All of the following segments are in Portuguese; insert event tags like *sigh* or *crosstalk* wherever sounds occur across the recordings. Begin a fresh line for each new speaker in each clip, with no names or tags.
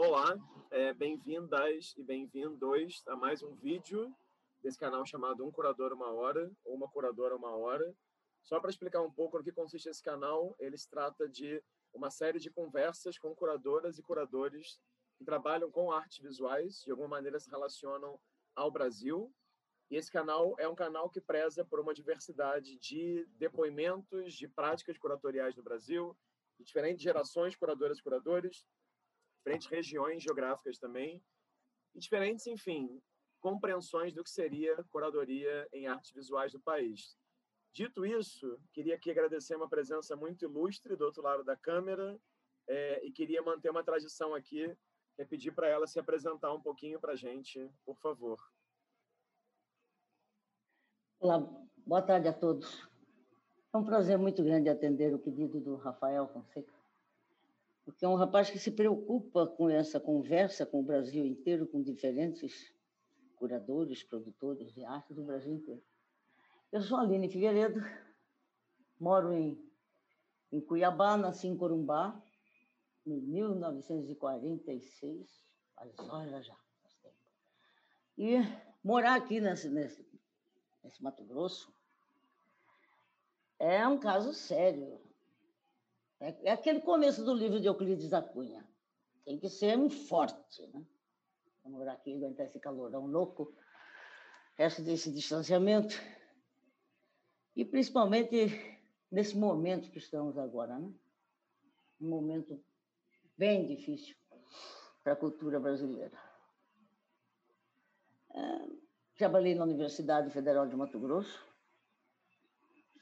Olá, é, bem-vindas e bem-vindos a mais um vídeo desse canal chamado Um Curador Uma Hora, ou Uma Curadora Uma Hora. Só para explicar um pouco no que consiste esse canal, ele se trata de uma série de conversas com curadoras e curadores que trabalham com artes visuais, de alguma maneira se relacionam ao Brasil. E esse canal é um canal que preza por uma diversidade de depoimentos, de práticas curatoriais no Brasil, de diferentes gerações curadoras e curadores, diferentes regiões geográficas também, e diferentes, enfim, compreensões do que seria curadoria em artes visuais do país. Dito isso, queria aqui agradecer uma presença muito ilustre do outro lado da câmera é, e queria manter uma tradição aqui, que é pedir para ela se apresentar um pouquinho para a gente, por favor.
Olá, boa tarde a todos. É um prazer muito grande atender o pedido do Rafael Fonseca, porque é um rapaz que se preocupa com essa conversa com o Brasil inteiro, com diferentes curadores, produtores de arte do Brasil inteiro. Eu sou Aline Figueiredo, moro em, em Cuiabá, nasci em Corumbá, em 1946, faz horas já. E morar aqui nesse, nesse nesse Mato Grosso, é um caso sério. É, é aquele começo do livro de Euclides da Cunha. Tem que ser muito forte, né? Vamos morar aqui, aguentar esse calorão louco, resto desse distanciamento. E principalmente nesse momento que estamos agora, né? Um momento bem difícil para a cultura brasileira. É, Trabalhei na Universidade Federal de Mato Grosso,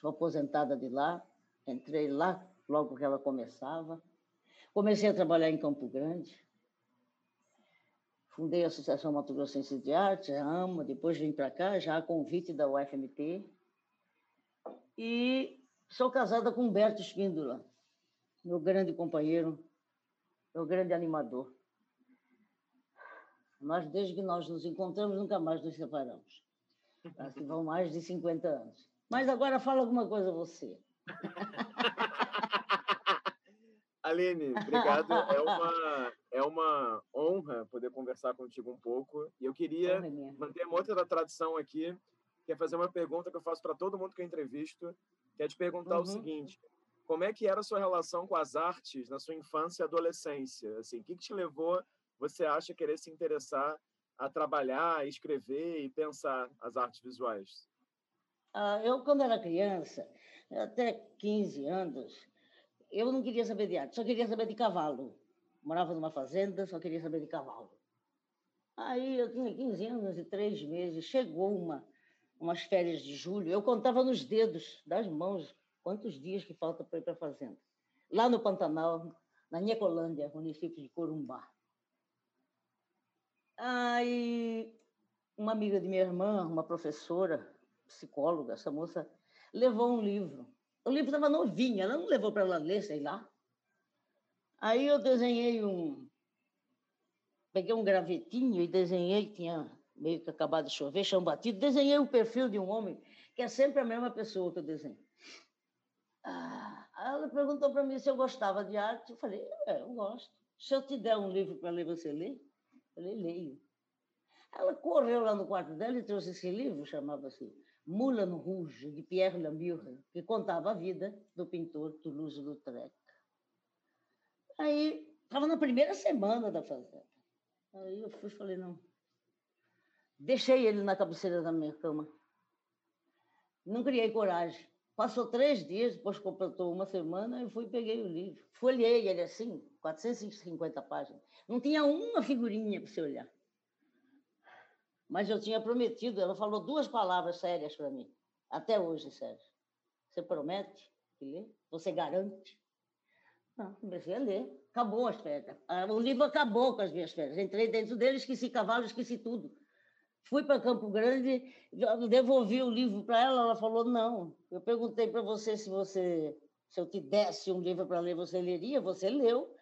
sou aposentada de lá, entrei lá logo que ela começava. Comecei a trabalhar em Campo Grande, fundei a Associação Mato Grossense de Arte, a AMA, depois vim para cá, já a convite da UFMT. E sou casada com Humberto Espíndola, meu grande companheiro, meu grande animador. Nós, desde que nós nos encontramos, nunca mais nos separamos. Acho que vão mais de 50 anos. Mas agora fala alguma coisa você. *laughs*
Aline, obrigado. *laughs* É uma, é uma honra poder conversar contigo um pouco. E eu queria manter uma outra tradição aqui, que é fazer uma pergunta que eu faço para todo mundo que eu entrevisto, que é te perguntar uhum. o seguinte: como é que era a sua relação com as artes na sua infância e adolescência? Assim, o que, que te levou você acha querer se interessar a trabalhar, escrever e pensar as artes visuais?
Ah, eu, quando era criança, até 15 anos, eu não queria saber de arte, só queria saber de cavalo. Morava numa fazenda, só queria saber de cavalo. Aí eu tinha 15 anos e três meses, chegou uma, umas férias de julho, eu contava nos dedos das mãos quantos dias que falta para ir para a fazenda. Lá no Pantanal, na Niecolândia, município de Corumbá. Aí, uma amiga de minha irmã, uma professora, psicóloga, essa moça, levou um livro. O livro estava novinho, ela não levou para ela ler, sei lá. Aí eu desenhei um. Peguei um gravetinho e desenhei, tinha meio que acabado de chover, chão batido, desenhei o perfil de um homem, que é sempre a mesma pessoa que eu desenho. Ah, ela perguntou para mim se eu gostava de arte. Eu falei, é, eu gosto. Se eu te der um livro para ler, você lê? Falei, leio. Ela correu lá no quarto dela e trouxe esse livro, chamava-se Moulin Rouge, de Pierre Lamure, que contava a vida do pintor Toulouse-Lautrec. Aí, estava na primeira semana da fazenda. Aí eu fui falei, não. Deixei ele na cabeceira da minha cama. Não criei coragem. Passou três dias, depois completou uma semana, eu fui e peguei o livro. Folhei ele assim, 450 páginas. Não tinha uma figurinha para você olhar. Mas eu tinha prometido, ela falou duas palavras sérias para mim. Até hoje, Sérgio. Você promete que lê? Você garante? Não, comecei a ler. Acabou as férias. Ah, o livro acabou com as minhas férias. Entrei dentro dele, esqueci cavalo, esqueci tudo. Fui para Campo Grande, devolvi o livro para ela, ela falou não. Eu perguntei para você se você se eu te desse um livro para ler, você leria? Você leu.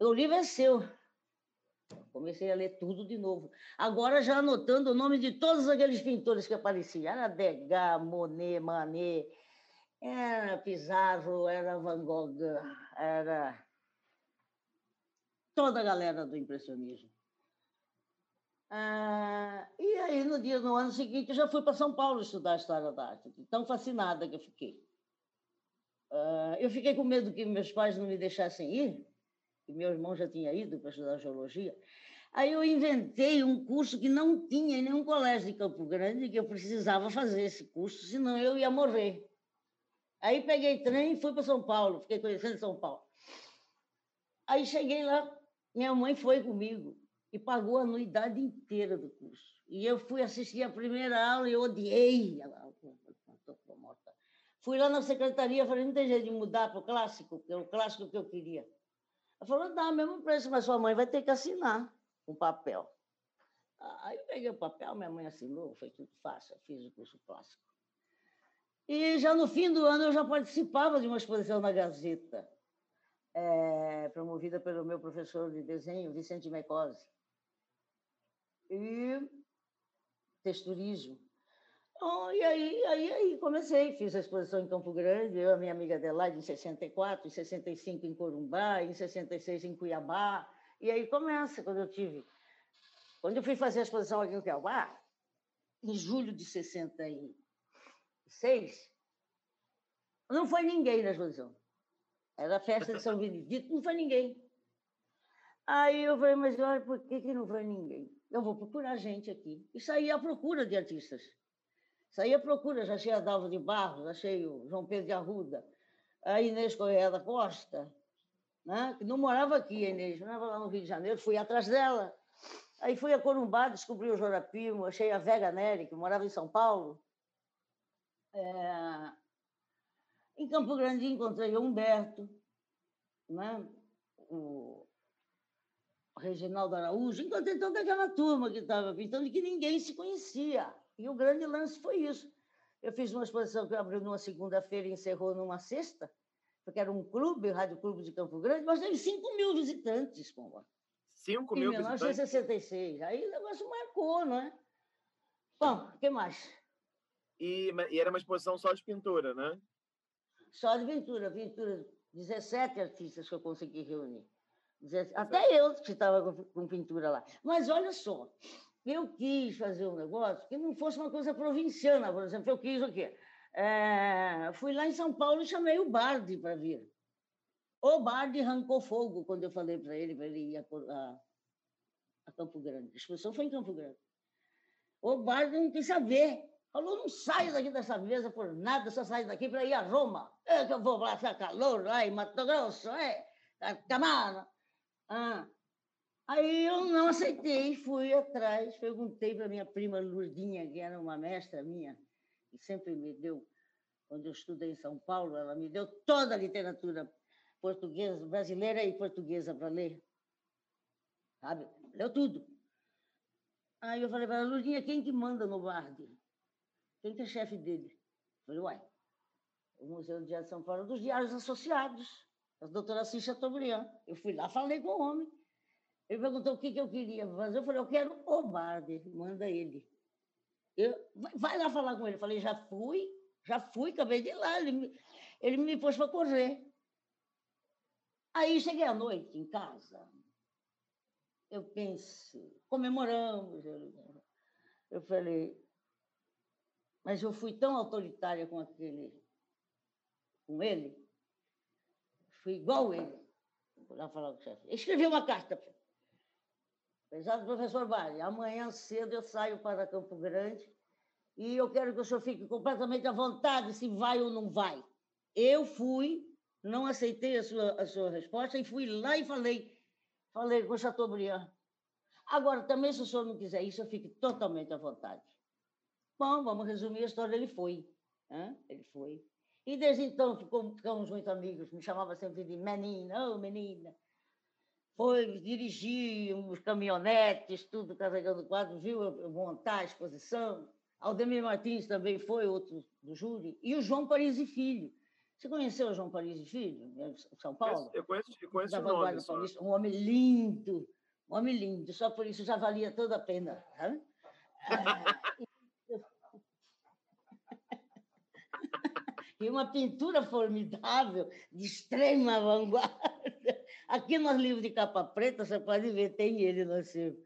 O livro é seu. Comecei a ler tudo de novo. Agora já anotando o nome de todos aqueles pintores que apareciam. Era Degas, Monet, Manet, era Pizarro, era Van Gogh, era toda a galera do impressionismo. Ah, e aí, no dia no ano seguinte, eu já fui para São Paulo estudar História da Arte, tão fascinada que eu fiquei. Ah, eu fiquei com medo que meus pais não me deixassem ir, que meu irmão já tinha ido para estudar geologia. Aí eu inventei um curso que não tinha em nenhum colégio de Campo Grande, que eu precisava fazer esse curso, senão eu ia morrer. Aí peguei trem e fui para São Paulo, fiquei conhecendo São Paulo. Aí cheguei lá, minha mãe foi comigo e pagou a anuidade inteira do curso. E eu fui assistir a primeira aula e eu odiei. Fui lá na secretaria, falei, não tem jeito de mudar para o clássico, porque é o clássico que eu queria. Ela falou, dá, mesmo preço, mas sua mãe vai ter que assinar um papel. Aí eu peguei o papel, minha mãe assinou, foi tudo fácil, fiz o curso clássico. E já no fim do ano eu já participava de uma exposição na Gazeta, é, promovida pelo meu professor de desenho, Vicente Mecose e texturismo. E aí, aí, aí comecei, fiz a exposição em Campo Grande, eu e a minha amiga Adelaide em 64, em 65 em Corumbá, em 66 em Cuiabá. E aí começa, quando eu tive... Quando eu fui fazer a exposição aqui em Cuiabá, em julho de 66, não foi ninguém na exposição. Era a festa de São Benedito, não foi ninguém. Aí eu falei, mas olha, por que, que não foi ninguém? Eu vou procurar gente aqui. E saí à procura de artistas. Saí à procura, já achei a Dalva de Barros, achei o João Pedro de Arruda, a Inês Correia da Costa, né? que não morava aqui, a Inês, morava lá no Rio de Janeiro, fui atrás dela. Aí fui a Corumbá, descobri o Jorapimo, achei a Vega Nery, que morava em São Paulo. É... Em Campo Grande encontrei o Humberto, né? o Reginaldo Araújo, encontrei toda aquela turma que estava pintando e que ninguém se conhecia. E o grande lance foi isso. Eu fiz uma exposição que abriu numa segunda-feira e encerrou numa sexta, porque era um clube, o Rádio Clube de Campo Grande, mas teve 5 mil visitantes, Pomba.
5 mil visitantes? Em
1966. Aí o negócio marcou, não é? Bom, o que mais?
E, e, era uma exposição só de pintura, né?
Só de pintura. Pintura, 17 artistas que eu consegui reunir. Até eu que estava com pintura lá. Mas olha só, eu quis fazer um negócio que não fosse uma coisa provinciana, por exemplo. Eu quis o quê? É, fui lá em São Paulo e chamei o Bardi para vir. O Bardi arrancou fogo quando eu falei para ele para ele ir a, a, a, Campo Grande. A exposição foi em Campo Grande. O Bardi não quis saber. Falou, não saio daqui dessa mesa por nada, só saio daqui para ir a Roma. É que eu vou lá, ficar calor lá em Mato Grosso, é? Camara. Ah. Aí eu não aceitei, fui atrás, perguntei para minha prima Lurdinha, que era uma mestra minha, que sempre me deu, quando eu estudei em São Paulo, ela me deu toda a literatura portuguesa, brasileira e portuguesa para ler. Sabe? Leu tudo. Aí eu falei para ela, Lurdinha, quem que manda no Bardi? Quem que é chefe dele? Eu falei, uai, o Museu de Arte de São Paulo, dos diários associados a doutora Cis Chateaubriand. Eu fui lá, falei com o homem. Ele perguntou o que, que eu queria fazer. Eu falei, eu quero o Bardi, manda ele. Eu, vai lá falar com ele. Eu falei, já fui, já fui, acabei de ir lá. Ele me, ele me pôs para correr. Aí cheguei à noite em casa. Eu pensei, comemoramos. Eu falei, mas eu fui tão autoritária com aquele, com ele, Fui igual ele. Vou lá falar com o chefe. Escrevi uma carta. Pesado professor Vale, amanhã cedo eu saio para Campo Grande e eu quero que o senhor fique completamente à vontade se vai ou não vai. Eu fui, não aceitei a sua, a sua resposta e fui lá e falei, falei com o Chateaubriand. Agora, também, se o senhor não quiser isso, eu fique totalmente à vontade. Bom, vamos resumir a história. Ele foi. Né? Ele foi. E desde então ficamos muito amigos, me chamava sempre de menina, oh menina. Foi dirigir uns caminhonetes, tudo carregando quadros, viu montar a exposição. Aldemir Martins também foi outro do júri. E o João Paris e Filho. Você conheceu o João Paris e Filho, em São Paulo?
Eu conheço, eu conheço o nome.
Um homem lindo, um homem lindo. Só por isso já valia toda a pena. Sabe? *laughs* e uma pintura formidável, de extrema vanguarda. Aqui nos livros de capa preta, você pode ver, tem ele no seu.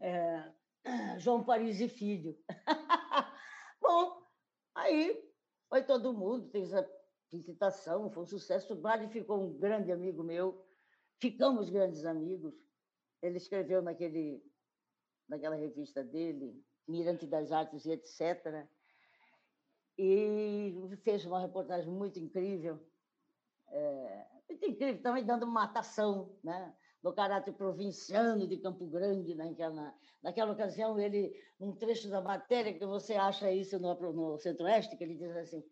É, *clears throat* João Paris e Filho. *laughs* Bom, aí foi todo mundo, fez a visitação, foi um sucesso. O Bade ficou um grande amigo meu, ficamos grandes amigos. Ele escreveu naquele, naquela revista dele, Mirante das Artes e etc. E fez uma reportagem muito incrível. É, incrível, também dando matação, né? no caráter provinciano de Campo Grande, naquela, naquela ocasião, ele, um trecho da matéria, que você acha isso no, no Centro-Oeste, que ele diz assim,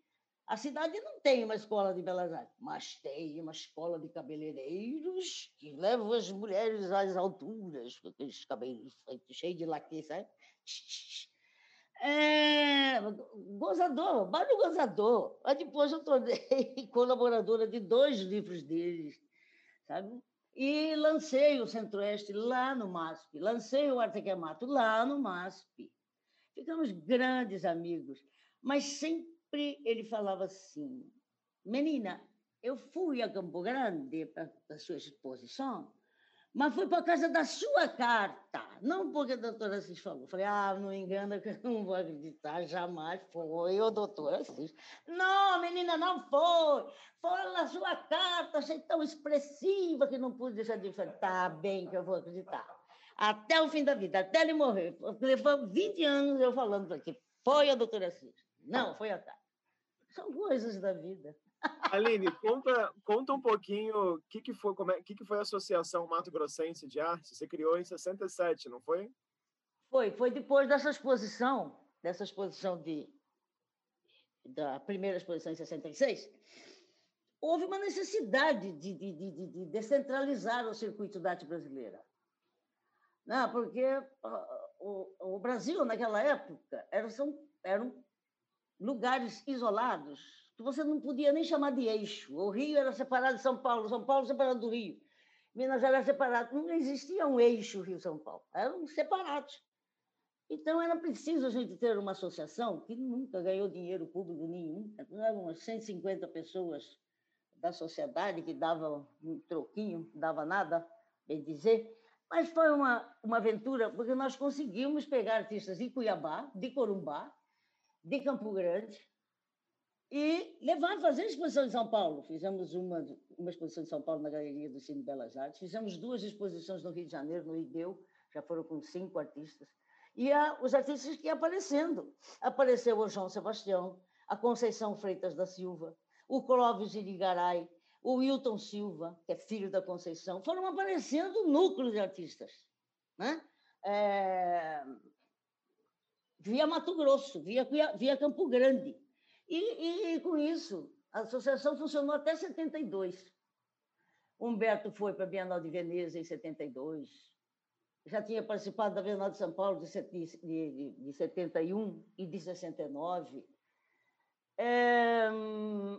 a cidade não tem uma escola de belas artes, mas tem uma escola de cabeleireiros que levam as mulheres às alturas, com aqueles cabelos cheios de laque, sabe? É, gozador, Mário Gozador. Aí depois eu tornei *laughs* colaboradora de dois livros deles, sabe? E lancei o Centro-Oeste lá no MASP, lancei o Artequemato lá no MASP. Ficamos grandes amigos, mas sempre ele falava assim: Menina, eu fui a Campo Grande para a sua exposição mas foi por causa da sua carta, não porque a doutora Assis falou. Falei, ah, não engana que eu não vou acreditar, jamais foi o doutor Assis. Não, menina, não foi. Foi na sua carta, achei tão expressiva que não pude deixar de falar. Tá bem que eu vou acreditar. Até o fim da vida, até ele morrer. Levou 20 anos eu falando aqui. Foi a doutora Assis. Não, foi a carta. São coisas da vida.
Aline, conta, conta um pouquinho o que, que, foi, é, que, que foi a Associação Mato Grossense de Arte. Você criou em 67, não foi?
Foi, foi depois dessa exposição, dessa exposição de da primeira exposição em 66, houve uma necessidade de, de, de, de descentralizar o circuito da arte brasileira. Não, porque o, o Brasil, naquela época, eram, eram lugares isolados, que você não podia nem chamar de eixo. O Rio era separado de São Paulo, São Paulo separado do Rio. Minas Gerais separado. Não existia um eixo Rio-São Paulo. Eram separados. Então, era preciso a gente ter uma associação que nunca ganhou dinheiro público nenhum. Eram umas 150 pessoas da sociedade que davam um troquinho, não dava nada, bem dizer. Mas foi uma, uma aventura, porque nós conseguimos pegar artistas de Cuiabá, de Corumbá, de Campo Grande, e levar, fazer exposição em São Paulo. Fizemos uma, uma exposição em São Paulo na Galeria do Cine Belas Artes, fizemos duas exposições no Rio de Janeiro, no IDEU, já foram com cinco artistas. E a, os artistas que iam aparecendo. Apareceu o João Sebastião, a Conceição Freitas da Silva, o Clóvis Irigaray, o Wilton Silva, que é filho da Conceição, foram aparecendo núcleos de artistas. Né? É... Via Mato Grosso, via, via Campo Grande. E, e, com isso, a associação funcionou até 72. Humberto foi para a Bienal de Veneza em 72. Já tinha participado da Bienal de São Paulo de, de, de 71 e de 69. É,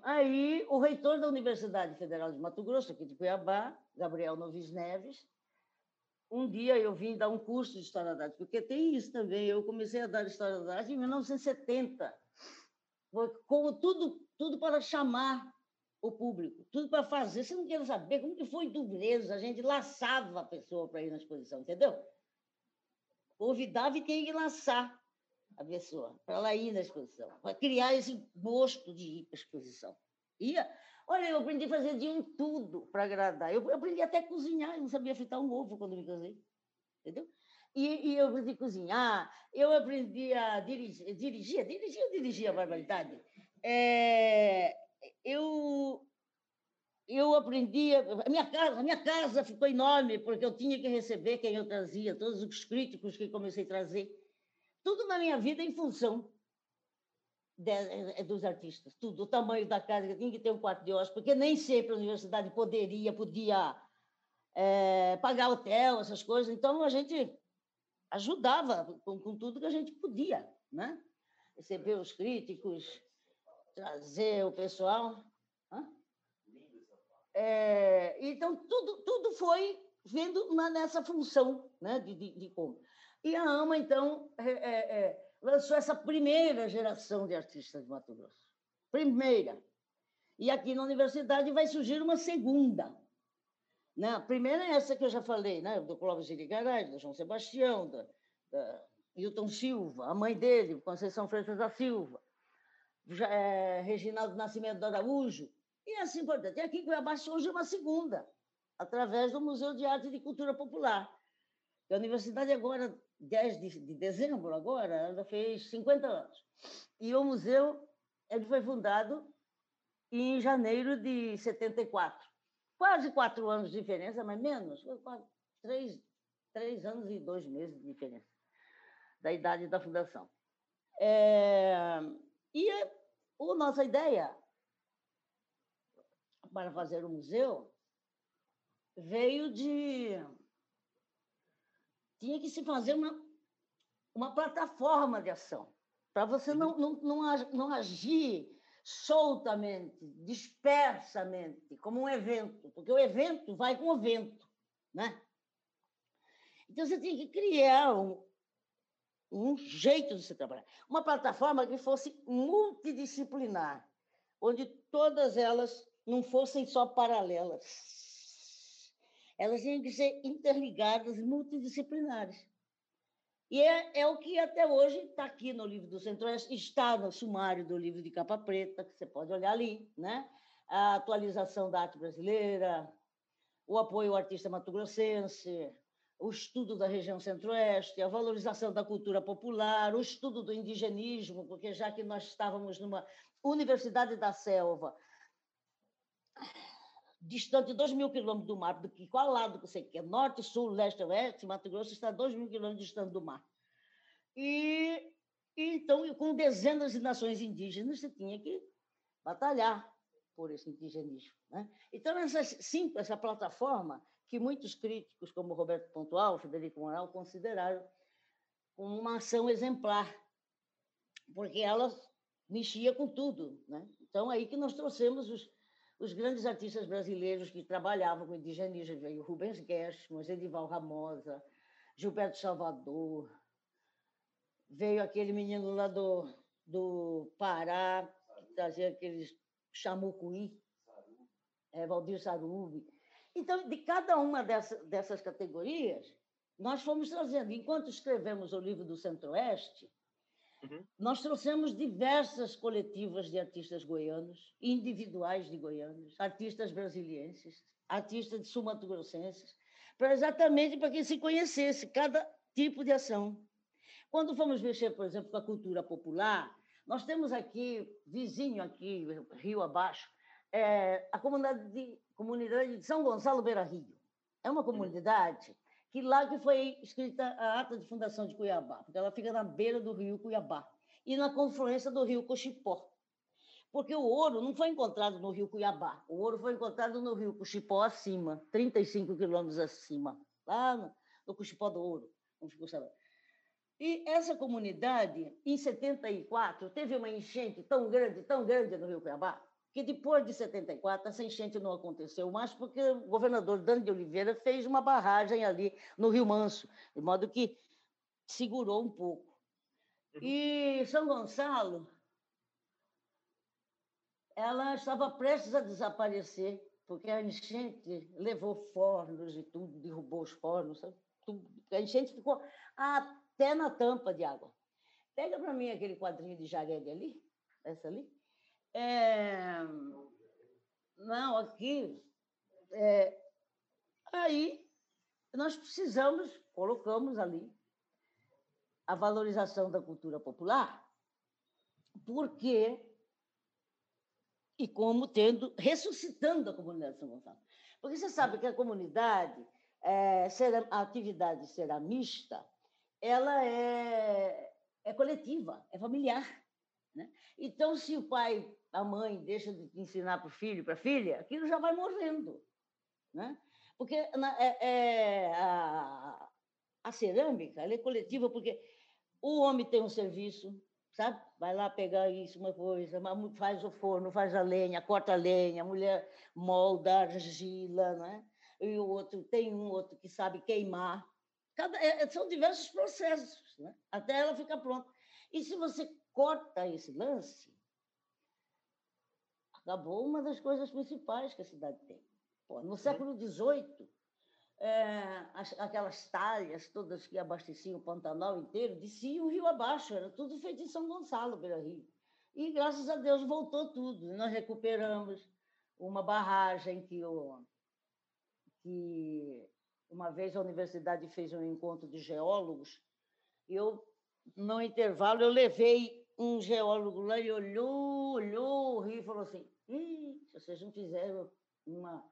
aí, o reitor da Universidade Federal de Mato Grosso, aqui de Cuiabá, Gabriel Novis Neves, um dia eu vim dar um curso de História da Arte, porque tem isso também. Eu comecei a dar História da Arte em 1970 como tudo, tudo para chamar o público, tudo para fazer. Você não quer saber como que foi dureza, a gente laçava a pessoa para ir na exposição, entendeu? Convidava e tinha que laçar a pessoa para ela ir na exposição, para criar esse gosto de ir para a exposição. Ia. Olha, eu aprendi a fazer de um tudo para agradar. Eu aprendi até a cozinhar, eu não sabia fritar um ovo quando me casei, entendeu? E, e, eu aprendi a cozinhar, eu aprendi a dirigir, eu dirigia a barbaridade. É, eu, eu aprendi, a minha casa, a minha casa ficou enorme, porque eu tinha que receber quem eu trazia, todos os críticos que comecei a trazer, tudo na minha vida em função é, dos artistas, tudo, o tamanho da casa, eu tinha que ter um quarto de hóspede, porque nem sempre a universidade poderia, podia é, pagar hotel, essas coisas, então a gente ajudava com, com tudo que a gente podia, né? Receber os críticos, trazer o pessoal. É, então, tudo, tudo foi vendo na, nessa função né, de, de, de, como. E a AMA, então, é, é, é, lançou essa primeira geração de artistas de Mato Grosso. Primeira. E aqui na universidade vai surgir uma segunda. Né? A primeira é essa que eu já falei, né? do Clóvis de Ligaray, do João Sebastião, da, da Hilton Silva, a mãe dele, Conceição Freitas da Silva, já, é, Reginaldo Nascimento do Araújo, e assim por diante. E aqui em Cuiabá surge uma segunda, através do Museu de Arte e de Cultura Popular. A universidade agora, 10 de, de dezembro, agora, ela fez 50 anos. E o museu ele foi fundado em janeiro de 74. Quase quatro anos de diferença, mas menos, quase três, três anos e dois meses de diferença da idade da fundação. É, e a, a nossa ideia para fazer o museu veio de. Tinha que se fazer uma, uma plataforma de ação, para você uhum. não, não, não, não agir soltamente, dispersamente, como um evento, porque o evento vai com o vento, né? Então você tinha que criar um, um jeito de se trabalhar, uma plataforma que fosse multidisciplinar, onde todas elas não fossem só paralelas. Elas tinham que ser interligadas, multidisciplinares. E é, é o que até hoje está aqui no livro do Centro-Oeste, está no sumário do livro de capa preta, que você pode olhar ali, né? a atualização da arte brasileira, o apoio ao artista mato-grossense, o estudo da região centro-oeste, a valorização da cultura popular, o estudo do indigenismo, porque já que nós estávamos numa universidade da selva, distante de 2 mil quilômetros do mar, do que qual lado você quer, norte, sul, leste, oeste, Mato Grosso está a 2 mil quilômetros distante do mar. E, e então, com dezenas de nações indígenas, você tinha que batalhar por esse indigenismo. Né? Então, essa, sim, essa plataforma que muitos críticos, como Roberto Pontual, Federico Moral, consideraram como uma ação exemplar, porque ela mexia com tudo. Né? Então, aí que nós trouxemos os, os grandes artistas brasileiros que trabalhavam com indigenismo, veio Rubens Gershman, Edival Ramosa, Gilberto Salvador, veio aquele menino lá do, do Pará, que trazia aqueles chamucuí, é, Valdir Sarubi. Então, de cada uma dessa, dessas categorias, nós fomos trazendo. Enquanto escrevemos o livro do Centro-Oeste, Uhum. Nós trouxemos diversas coletivas de artistas goianos, individuais de goianos, artistas brasilienses, artistas de sumatogrossenses, para exatamente para que se conhecesse cada tipo de ação. Quando fomos mexer, por exemplo, com a cultura popular, nós temos aqui, vizinho aqui, rio abaixo, é, a comunidade de, comunidade de São Gonçalo Beira Rio. É uma uhum. comunidade que lá que foi escrita a ata de fundação de Cuiabá, porque ela fica na beira do rio Cuiabá e na confluência do rio Cochipó. Porque o ouro não foi encontrado no rio Cuiabá, o ouro foi encontrado no rio Cochipó acima, 35 quilômetros acima, lá no, no Cochipó do Ouro, não ficou sabendo. E essa comunidade, em 74, teve uma enchente tão grande, tão grande no rio Cuiabá, que depois de 74 essa enchente não aconteceu mais porque o governador Dani de Oliveira fez uma barragem ali no Rio Manso, de modo que segurou um pouco. Uhum. E São Gonçalo, ela estava prestes a desaparecer, porque a enchente levou fornos e tudo, derrubou os fornos, tudo. a enchente ficou até na tampa de água. Pega para mim aquele quadrinho de Jared ali, essa ali. É... Não, aqui. É... Aí nós precisamos, colocamos ali a valorização da cultura popular, porque e como tendo ressuscitando a comunidade de São Gonçalo. Porque você sabe que a comunidade, é, a atividade ceramista, ela é, é coletiva, é familiar. Né? Então, se o pai a mãe deixa de ensinar para o filho, para a filha, aquilo já vai morrendo. Né? Porque é, é, a, a cerâmica é coletiva, porque o homem tem um serviço, sabe? Vai lá pegar isso, uma coisa, faz o forno, faz a lenha, corta a lenha, a mulher molda argila, né? e o outro tem um outro que sabe queimar. Cada, é, são diversos processos, né? até ela ficar pronta. E se você corta esse lance, acabou uma das coisas principais que a cidade tem. Pô, no século XVIII, é, aquelas talhas todas que abasteciam o Pantanal inteiro, desciam o rio abaixo, era tudo feito em São Gonçalo, pelo rio. E graças a Deus voltou tudo. Nós recuperamos uma barragem que, que uma vez a universidade fez um encontro de geólogos. Eu, no intervalo, eu levei um geólogo lá e olhou, olhou o rio e falou assim: se vocês não fizeram uma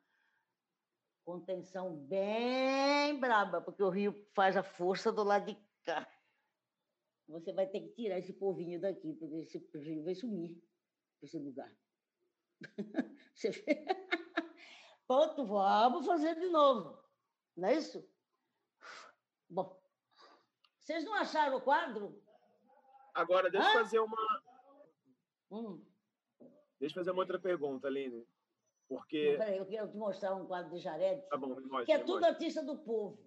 contenção bem braba, porque o rio faz a força do lado de cá. Você vai ter que tirar esse povinho daqui, porque esse rio vai sumir esse lugar. *laughs* Você vê? *laughs* Pronto, vamos fazer de novo. Não é isso? Bom, vocês não acharam o quadro?
Agora, deixa eu fazer uma. Hum. Deixa eu fazer uma outra pergunta, Aline. Porque.
Peraí, eu quero te mostrar um quadro de Jared.
Tá bom, mostra,
Que é tudo artista do povo.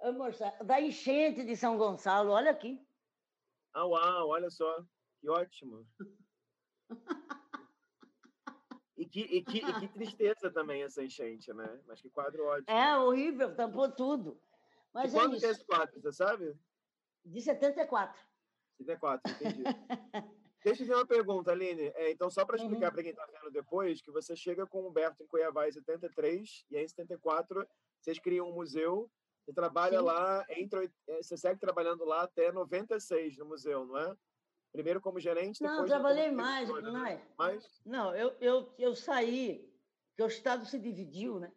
Eu vou mostrar. Da enchente de São Gonçalo, olha aqui.
Ah, uau, olha só. Que ótimo. E que, e, que, e que tristeza também essa enchente, né? Mas que quadro ótimo.
É horrível, tampou tudo. Mas
e
é
quando
isso.
que é esse quadro, você sabe?
De 74.
74, entendi. Deixa eu fazer uma pergunta, Aline. É, então, só para explicar
Uhum.
para quem está vendo depois, que você chega com o Humberto em Cuiabá em 73, e aí em 74 vocês criam um museu, você trabalha
Sim.
lá, entre, eh, você segue trabalhando lá até 96 no museu, não é? Primeiro como gerente,
Não,
depois
trabalhei
como
mais,
diretora, né?
mais.
Mas,
Não, eu, eu, eu saí, que o Estado se dividiu, né?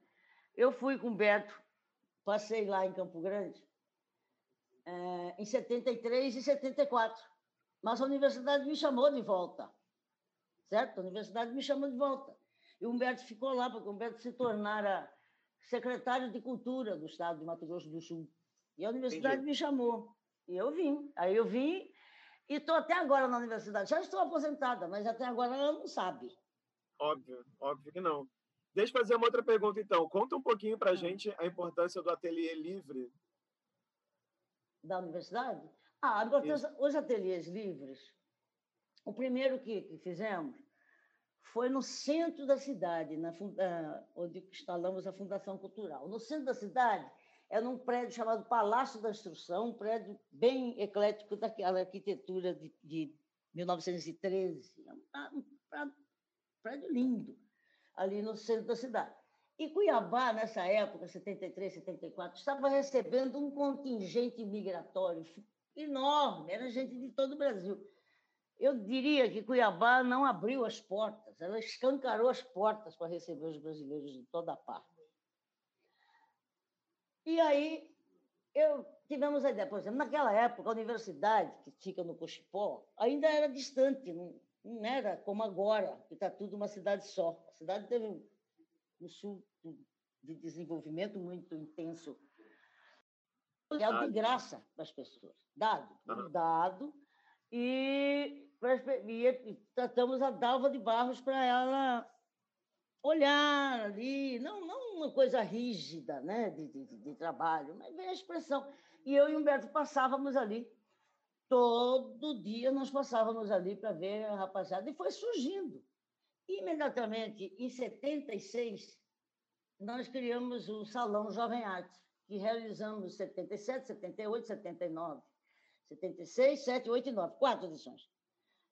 Eu fui com o Beto, passei lá em Campo Grande, eh, em 73 e 74. Mas a universidade me chamou de volta, certo? A universidade me chamou de volta. E o Humberto ficou lá, porque o Humberto se tornara secretário de Cultura do Estado de Mato Grosso do Sul. E a universidade
Entendi.
me chamou. E eu vim. Aí eu vim e estou até agora na universidade. Já estou aposentada, mas até agora ela não sabe.
óbvio, óbvio que não. Deixa eu fazer uma outra pergunta, então. Conta um pouquinho para a
Hum.
gente a importância do ateliê livre.
Da universidade? Ah, a importância, os ateliês livres, o primeiro que, que fizemos foi no centro da cidade, na, ah, onde instalamos a Fundação Cultural. No centro da cidade, é num prédio chamado Palácio da Instrução, um prédio bem eclético daquela arquitetura de, de 1913. É um, pra- um prédio lindo, ali no centro da cidade. E Cuiabá, nessa época, 73, 74, estava recebendo um contingente migratório enorme, era gente de todo o Brasil. Eu diria que Cuiabá não abriu as portas, ela escancarou as portas para receber os brasileiros de toda parte. E aí eu tivemos a ideia, por exemplo, naquela época a universidade que fica no Cochipó ainda era distante, não, não era como agora, que está tudo uma cidade só. A cidade teve sul de desenvolvimento muito intenso, é de graça para as pessoas, dado,
Aham.
dado, e, e tratamos a Dalva de Barros para ela olhar ali, não, não uma coisa rígida né, de, de, de trabalho, mas ver a expressão. E eu e Humberto passávamos ali, todo dia nós passávamos ali para ver a rapaziada, e foi surgindo. Imediatamente, em 76, nós criamos o Salão Jovem Arte, que realizamos 77, 78, 79, 76, 7, 8 e 9, quatro edições.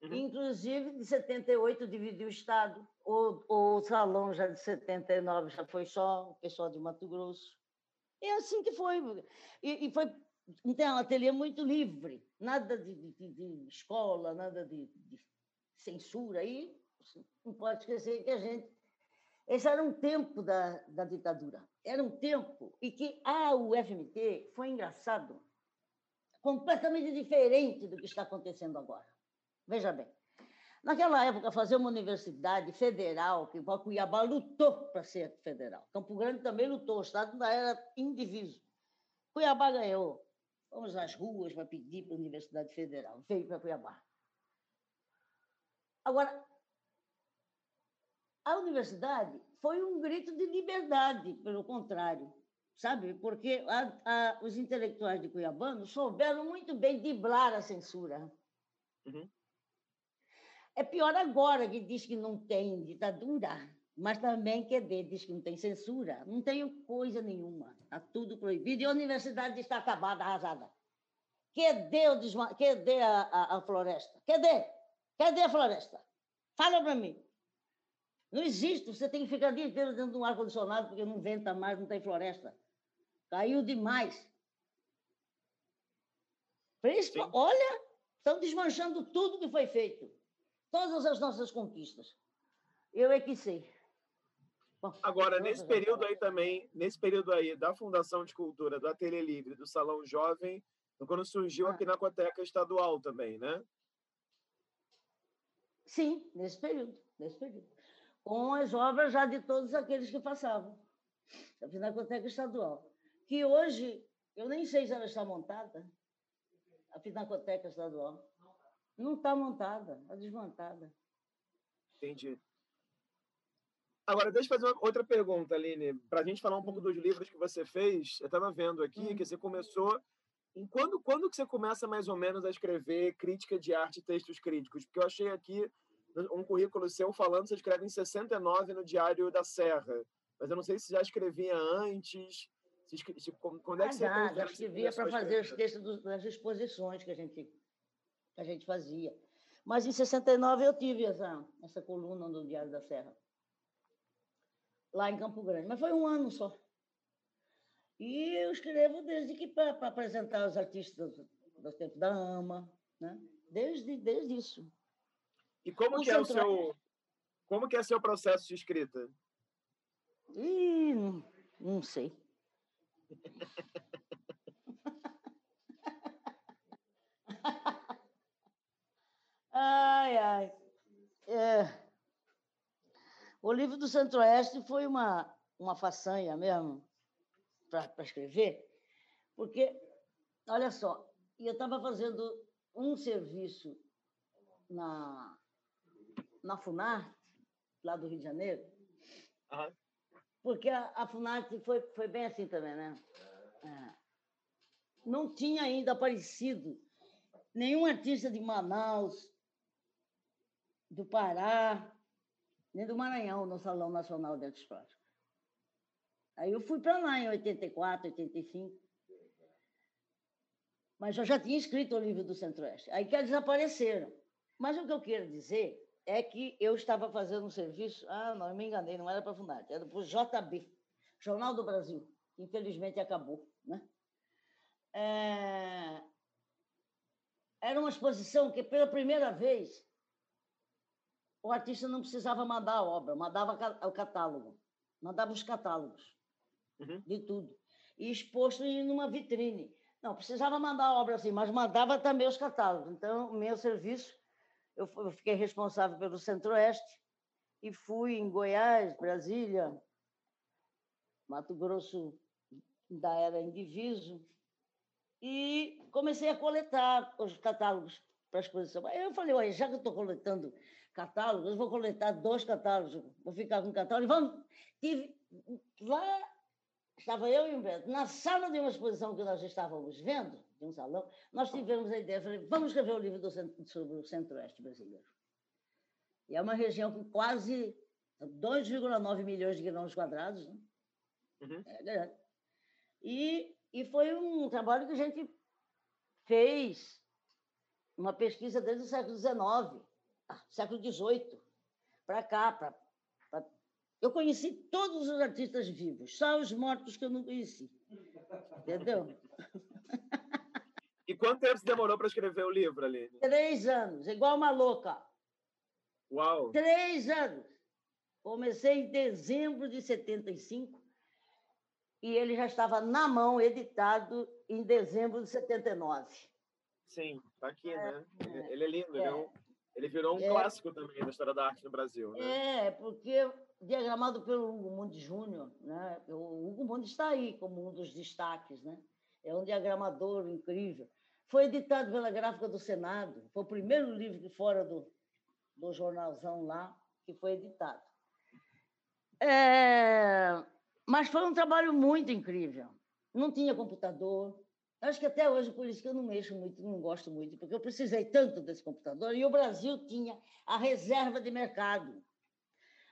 Uhum.
Inclusive, de 78 dividiu o Estado, o, o salão já de 79 já foi só o pessoal de Mato Grosso. É assim que foi. E, e foi então, um ateliê muito livre, nada de, de, de escola, nada de, de censura. E não pode esquecer que a gente esse era um tempo da, da ditadura. Era um tempo em que a UFMT foi engraçado, completamente diferente do que está acontecendo agora. Veja bem, naquela época, fazer uma universidade federal, que Cuiabá lutou para ser federal. Campo Grande também lutou, o Estado ainda era indiviso. Cuiabá ganhou. Vamos nas ruas para pedir para a Universidade Federal. Veio para Cuiabá. Agora, a universidade foi um grito de liberdade, pelo contrário, sabe? Porque a, a, os intelectuais de Cuiabano souberam muito bem driblar a censura.
Uhum.
É pior agora que diz que não tem ditadura. Mas também QD diz que não tem censura. Não tenho coisa nenhuma. Está tudo proibido. E a universidade está acabada, arrasada. QD, o desma... QD a, a, a floresta? QD? Cadê a floresta? Fala para mim. Não existe. Você tem que ficar o dia inteiro dentro de um ar-condicionado porque não venta mais, não tem floresta. Caiu demais. Principal, olha, estão desmanchando tudo que foi feito. Todas as nossas conquistas. Eu é que sei.
Agora, nesse período aí também, nesse período aí da Fundação de Cultura, do Ateliê Livre, do Salão Jovem, quando surgiu a ah. Pinacoteca Estadual também, né?
Sim, nesse período, nesse período. Com as obras já de todos aqueles que passavam. A Pinacoteca Estadual. Que hoje, eu nem sei se ela está montada, a Pinacoteca Estadual. Não está montada, está desmontada.
Entendi. Agora, deixa eu fazer uma outra pergunta, Aline, para a gente falar um pouco dos livros que você fez. Eu estava vendo aqui hum. que você começou. Em quando, quando que você começa mais ou menos a escrever crítica de arte e textos críticos? Porque eu achei aqui um currículo seu falando, você escreve em 69 no Diário da Serra. Mas eu não sei se já escrevia antes. Se, se, quando é que
ah, você já, já escrevia para fazer os textos das exposições que a gente, que a gente fazia. Mas em 69 eu tive essa, essa coluna no Diário da Serra lá em Campo Grande. Mas foi um ano só. E eu escrevo desde que para apresentar os artistas do, tempo da AMA, né? Desde, desde isso.
E como o que é o seu como que é seu processo de escrita?
Ih, não, não sei. *laughs* ai, ai. É. O livro do Centro-Oeste foi uma, uma façanha mesmo para escrever, porque, olha só, eu estava fazendo um serviço na, na Funarte, lá do Rio de Janeiro, uhum. porque a, a Funarte foi, foi bem assim também, né? É, não tinha ainda aparecido nenhum artista de Manaus, do Pará, nem do Maranhão, no Salão Nacional de Artes Plásticas. Aí eu fui para lá em 84, 85. Mas eu já tinha escrito o livro do Centro-Oeste. Aí que eles apareceram. Mas o que eu quero dizer é que eu estava fazendo um serviço. Ah, não, eu me enganei, não era para a Funarte, era para o JB, Jornal do Brasil, que infelizmente acabou. Né? É... Era uma exposição que, pela primeira vez, o artista não precisava mandar a obra, mandava o catálogo, mandava os catálogos uhum. de tudo. E exposto em uma vitrine. Não, precisava mandar a obra assim, mas mandava também os catálogos. Então, o meu serviço, eu, fiquei responsável pelo Centro-Oeste e fui em Goiás, Brasília, Mato Grosso da era indiviso, e comecei a coletar os catálogos para a exposição. Eu falei, olha, já que eu estou coletando catálogos, eu vou coletar dois catálogos, vou ficar com um catálogo. Vamos, tive, lá estava eu e o Beto, na sala de uma exposição que nós estávamos vendo, de um salão, nós tivemos a ideia, falei, vamos escrever o um livro do, sobre o centro-oeste brasileiro. E é uma região com quase 2,9 milhões de quilômetros quadrados, né? Uhum. É grande. E, e foi um trabalho que a gente fez, uma pesquisa desde o século XIX, século XVIII, para cá. Pra... Eu conheci todos os artistas vivos, só os mortos que eu não conheci. Entendeu?
E quanto tempo demorou para escrever o livro, Aline?
Três anos, igual uma louca.
Uau!
Três anos. Comecei em dezembro de 75 e ele já estava na mão, editado, em dezembro de 79.
Sim, está aqui, é, né? Ele é lindo, é. ele é um ele virou um é, clássico também da história da arte no Brasil. Né?
É, porque diagramado pelo Hugo Mundi Júnior, né? o Hugo Mundi está aí como um dos destaques, né? é um diagramador incrível. Foi editado pela Gráfica do Senado, foi o primeiro livro que fora do, do jornalzão lá que foi editado. É, mas foi um trabalho muito incrível. Não tinha computador, Acho que até hoje, por isso que eu não mexo muito, não gosto muito, porque eu precisei tanto desse computador e o Brasil tinha a reserva de mercado.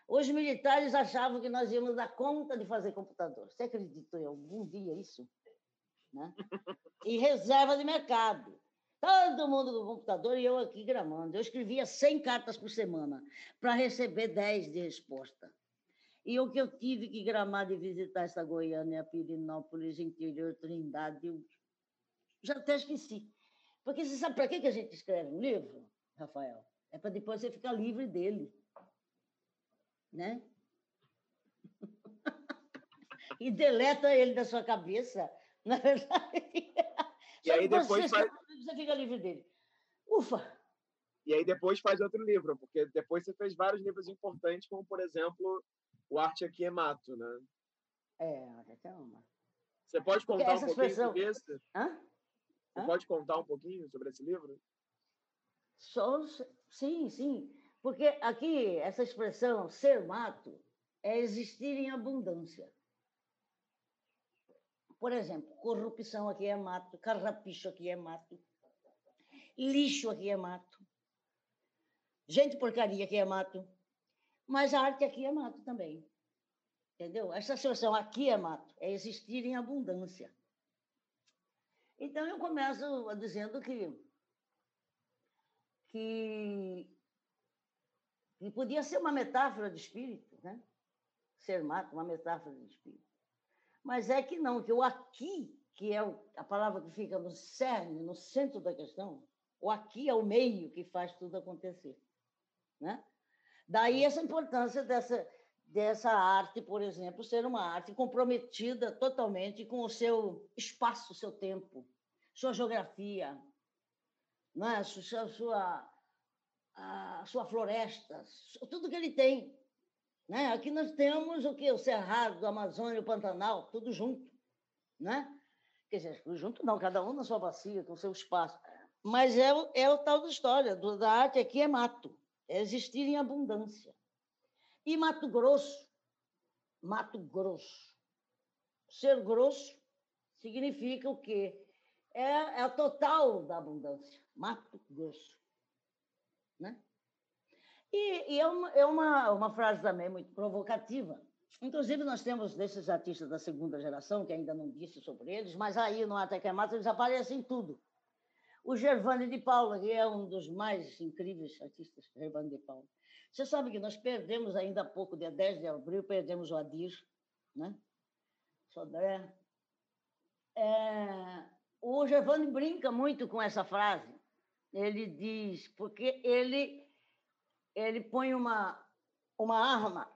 Os militares achavam que nós íamos dar conta de fazer computador. Você acredita em algum dia isso? Né? E reserva de mercado. Todo mundo do computador e eu aqui gramando. Eu escrevia 100 cartas por semana para receber 10 de resposta. E o que eu tive que gramar de visitar essa Goiânia, Pirinópolis, interior, Trindade, eu já até esqueci. Porque você sabe para que a gente escreve um livro, Rafael? É para depois você ficar livre dele. Né? *laughs* e deleta ele da sua cabeça, *laughs* na verdade.
E aí depois
faz... você fica livre dele. Ufa!
E aí depois faz outro livro, porque depois você fez vários livros importantes, como, por exemplo, O Arte Aqui é Mato, né?
É, até uma.
Você pode contar um pouquinho sobre esse?
Hã?
Você Hã? pode contar um pouquinho sobre esse livro?
Só, sim, sim. Porque aqui, essa expressão ser mato é existir em abundância. Por exemplo, corrupção aqui é mato, carrapicho aqui é mato, lixo aqui é mato, gente porcaria aqui é mato, mas a arte aqui é mato também. Entendeu? Essa expressão aqui é mato, é existir em abundância. Então eu começo dizendo que que, que podia ser uma metáfora de espírito, né? Ser mato, uma metáfora de espírito. Mas é que não, que o aqui, que é a palavra que fica no cerne, no centro da questão, o aqui é o meio que faz tudo acontecer. Né? Daí essa importância dessa, dessa arte, por exemplo, ser uma arte comprometida totalmente com o seu espaço, o seu tempo, sua geografia, né? sua, sua, a sua floresta, tudo que ele tem. Né? Aqui nós temos o que? O Cerrado, o Amazônia, o Pantanal, tudo junto. Né? Quer dizer, junto não, cada um na sua bacia, com seu espaço. Mas é, é o tal da história, do, da arte aqui é mato, é existir em abundância. E Mato Grosso, Mato Grosso. Ser grosso significa o quê? É, é o total da abundância, Mato Grosso. Né? E, e é, uma, é uma, uma frase também muito provocativa. Inclusive, nós temos desses artistas da segunda geração, que ainda não disse sobre eles, mas aí no Até que é Mata eles aparecem em tudo. O Gervani de Paula, que é um dos mais incríveis artistas, Gervani de Paula. Você sabe que nós perdemos ainda há pouco, dia 10 de abril, perdemos o Adir, né? Sodré. É, o Gervani brinca muito com essa frase. Ele diz, porque ele ele põe uma, uma arma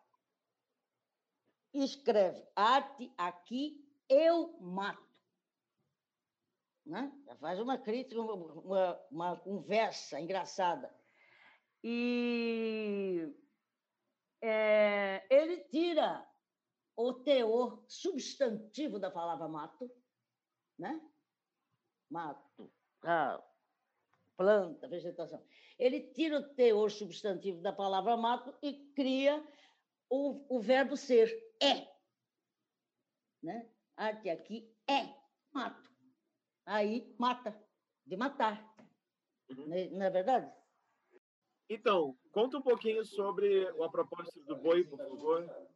e escreve: arte aqui eu mato. Né? Faz uma crítica, uma, uma conversa engraçada. E é, ele tira o teor substantivo da palavra mato, né? Mato, ah, planta, vegetação. Ele tira o teor substantivo da palavra mato e cria o, o verbo ser, é. Né? Arte aqui é mato. Aí mata, de matar. Uhum. Não, é, não é verdade?
Então, conta um pouquinho sobre a propósito do boi, por favor.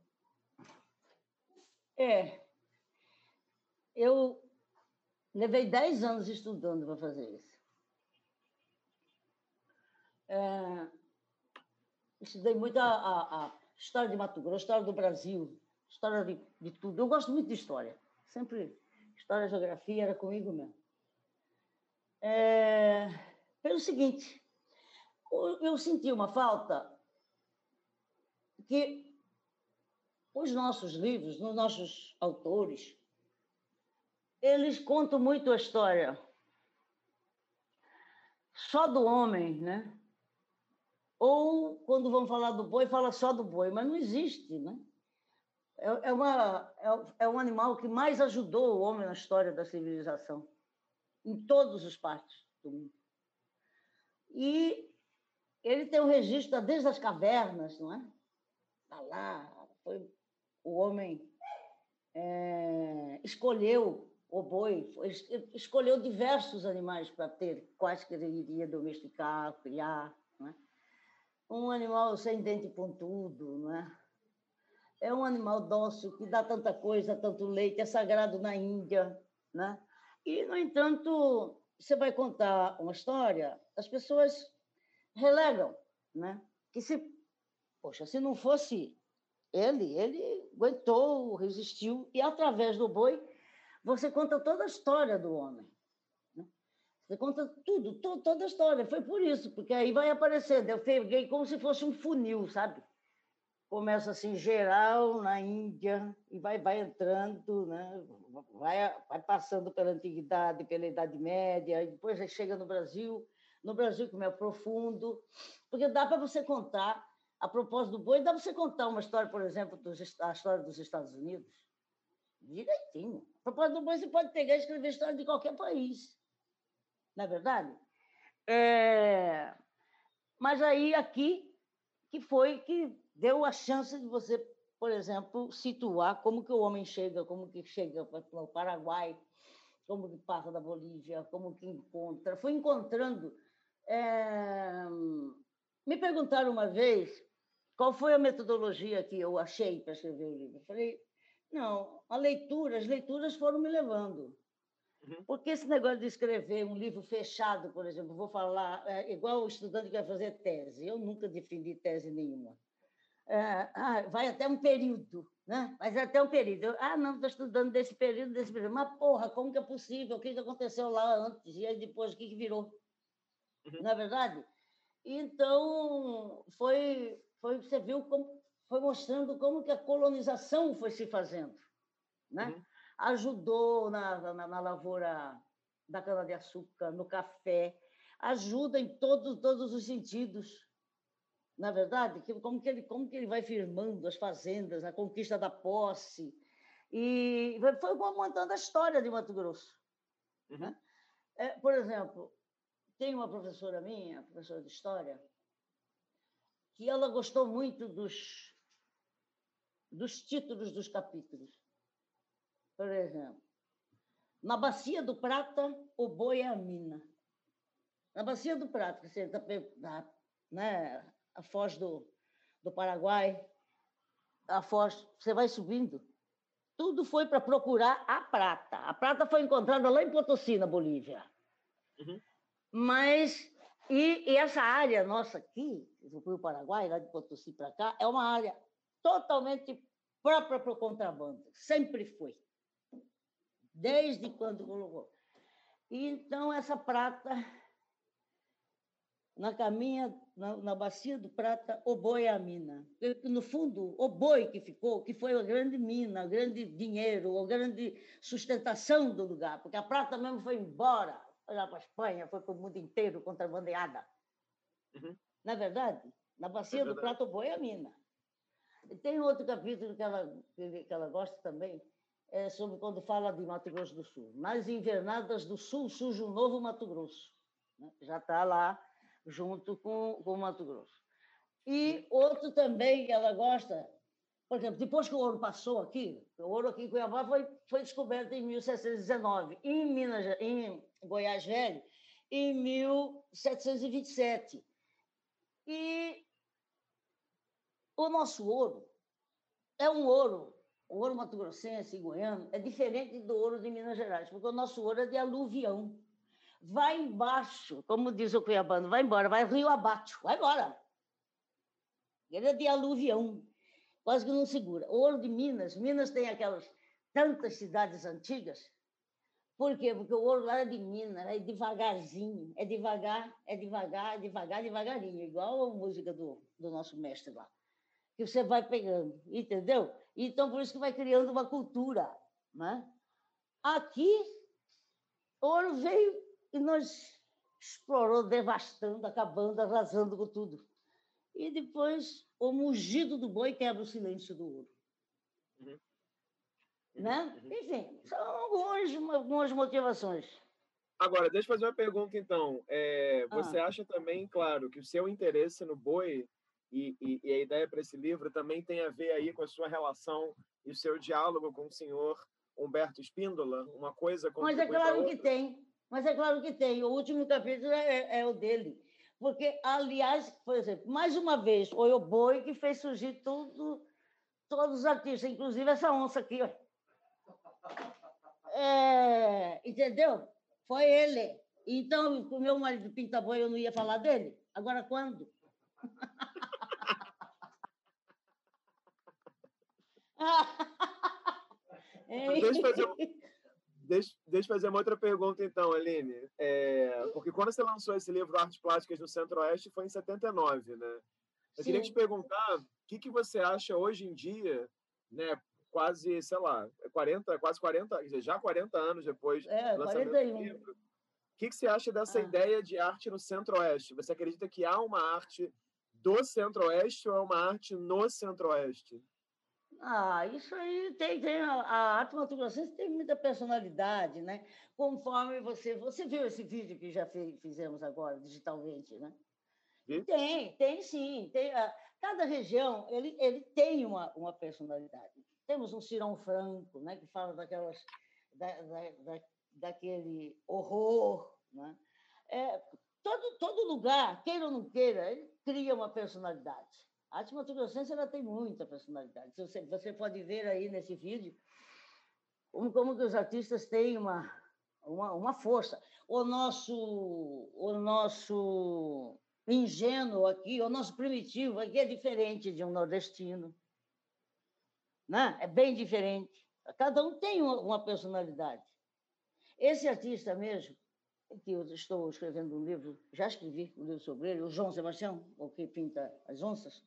É. Eu levei 10 anos estudando para fazer isso. É, estudei muito a, a, a, história de Mato Grosso, história do Brasil, história de, de tudo. Eu gosto muito de história. Sempre história, geografia era comigo mesmo. É, pelo seguinte, eu senti uma falta que os nossos livros, os nossos autores, eles contam muito a história só do homem, né? Ou, quando vão falar do boi, fala só do boi, mas não existe, né? É, é, uma, é, é um animal que mais ajudou o homem na história da civilização, em todos os partes do mundo. E ele tem um registro desde as cavernas, não é? Está lá, foi, o homem é, escolheu o boi, escolheu diversos animais para ter, quais que ele iria domesticar, criar um animal sem dente pontudo, não é? é um animal dócil que dá tanta coisa, tanto leite, é sagrado na Índia, né? E, no entanto, você vai contar uma história, as pessoas relegam, né? Que se, poxa, se não fosse ele, ele aguentou, resistiu, e através do boi você conta toda a história do homem. Você conta tudo, tudo, toda a história. Foi por isso, porque aí vai aparecendo. Eu peguei como se fosse um funil, sabe? Começa assim, geral, na Índia, e vai, vai entrando, né? vai, vai passando pela Antiguidade, pela Idade Média, e depois chega no Brasil. No Brasil, como é profundo, porque dá para você contar a propósito do boi, dá para você contar uma história, por exemplo, dos, a história dos Estados Unidos? Direitinho. A propósito do boi, você pode pegar e escrever a história de qualquer país. Não é verdade? É... Mas aí, aqui, que foi que deu a chance de você, por exemplo, situar como que o homem chega, como que chega para o Paraguai, como que passa da Bolívia, como que encontra. Foi encontrando... É... Me perguntaram uma vez qual foi a metodologia que eu achei para escrever o livro? Eu falei, não, a leitura, as leituras foram me levando. Uhum. Porque esse negócio de escrever um livro fechado, por exemplo, vou falar, é, igual o estudante que vai fazer tese, eu nunca defendi tese nenhuma. É, vai até um período, né? Mas até um período. Eu, ah, não, estou estudando desse período, desse período. Mas, porra, como que é possível? O que, que aconteceu lá antes? E aí depois, o que, que virou? Uhum. Não é verdade? Então, foi foi você viu como foi mostrando como que a colonização foi se fazendo, né? Uhum. Ajudou na, na, na lavoura da cana de açúcar, no café, ajuda em todos todos os sentidos. Na é verdade, como que ele como que ele vai firmando as fazendas, a conquista da posse e foi montando a história de Mato Grosso. Uhum. Né? É, por exemplo, tem uma professora minha, professora de história, que ela gostou muito dos, dos títulos dos capítulos. Por exemplo, na Bacia do Prata, o boi é a mina. Na Bacia do Prata, que você está né, a foz do, do Paraguai, a foz, você vai subindo. Tudo foi para procurar a prata. A prata foi encontrada lá em Potosí, na Bolívia. Uhum. Mas e, e, essa área nossa aqui, do Paraguai, lá de Potosí para cá, é uma área totalmente própria para o contrabando. Sempre foi. Desde quando colocou. E, então, essa prata, na caminha, na, na bacia do prata, o boi é a mina. No fundo, o boi que ficou, que foi a grande mina, o grande dinheiro, a grande sustentação do lugar, porque a prata mesmo foi embora foi lá para a Espanha, foi para o mundo inteiro contrabandeada. Uhum. Na é verdade, na bacia é do Prato Boi é a mina. E tem outro capítulo que ela, que ela gosta também, é sobre quando fala de Mato Grosso do Sul. Nas invernadas do Sul surge um novo Mato Grosso. Né? Já está lá junto com, com o Mato Grosso. E outro também que ela gosta, por exemplo, depois que o ouro passou aqui, o ouro aqui em Cuiabá foi, foi descoberto em 1719. Em Minas, em Goiás Velho, em 1727. E o nosso ouro é um ouro, o ouro mato-grossense e goiano, é diferente do ouro de Minas Gerais, porque o nosso ouro é de aluvião. Vai embaixo, como diz o cuiabano, vai embora, vai rio abaixo, vai embora. Ele é de aluvião, quase que não segura. O ouro de Minas, Minas tem aquelas tantas cidades antigas por quê? Porque o ouro lá é de mina, é devagarzinho, é devagar, é devagar, é devagar, devagarinho, igual a música do, do nosso mestre lá. Que você vai pegando, entendeu? Então, por isso que vai criando uma cultura. Né? Aqui, o ouro veio e nós explorou, devastando, acabando, arrasando com tudo. E depois, o mugido do boi quebra o silêncio do ouro. Uhum. Né? Uhum. Enfim, são algumas, algumas motivações.
Agora, deixa eu fazer uma pergunta, então. É, você ah. acha também, claro, que o seu interesse no boi e, e, e a ideia para esse livro também tem a ver aí com a sua relação e o seu diálogo com o senhor Humberto Espíndola? Uma coisa
Mas é claro que tem. Mas é claro que tem. O último capítulo é, é, é o dele. Porque, aliás, por exemplo, mais uma vez, foi o boi que fez surgir tudo todos os artistas, inclusive essa onça aqui. Ó. É, entendeu? Foi ele. Então, o meu marido pinta boi, eu não ia falar dele. Agora, quando? *laughs*
deixa, eu fazer, *laughs* deixa, deixa eu fazer uma outra pergunta, então, Aline. É, porque quando você lançou esse livro Artes Plásticas no Centro-Oeste foi em 79, né? Eu Sim. queria te perguntar o que, que você acha hoje em dia, né? Quase, sei lá, 40, quase 40, já 40 anos depois
é, do lançamento 41. do livro.
O que, que você acha dessa ah. ideia de arte no Centro-Oeste? Você acredita que há uma arte do Centro-Oeste ou é uma arte no Centro-Oeste?
Ah, isso aí tem, tem a, a arte Mato Grossense tem muita personalidade, né? Conforme você você viu esse vídeo que já fez, fizemos agora digitalmente, né? Tem, tem sim. Tem, a, cada região ele, ele tem uma, uma personalidade. Temos um Cirão Franco, né, que fala daquelas da, da, da, daquele horror, né? É, todo todo lugar, queira ou não queira, ele cria uma personalidade. A arte ela tem muita personalidade. Você, você pode ver aí nesse vídeo como, como que os artistas têm uma, uma, uma força. O nosso, o nosso ingênuo aqui, o nosso primitivo aqui é diferente de um nordestino. Né? É bem diferente. Cada um tem uma, uma personalidade. Esse artista mesmo, que eu estou escrevendo um livro, já escrevi um livro sobre ele, o João Sebastião, o que pinta as onças,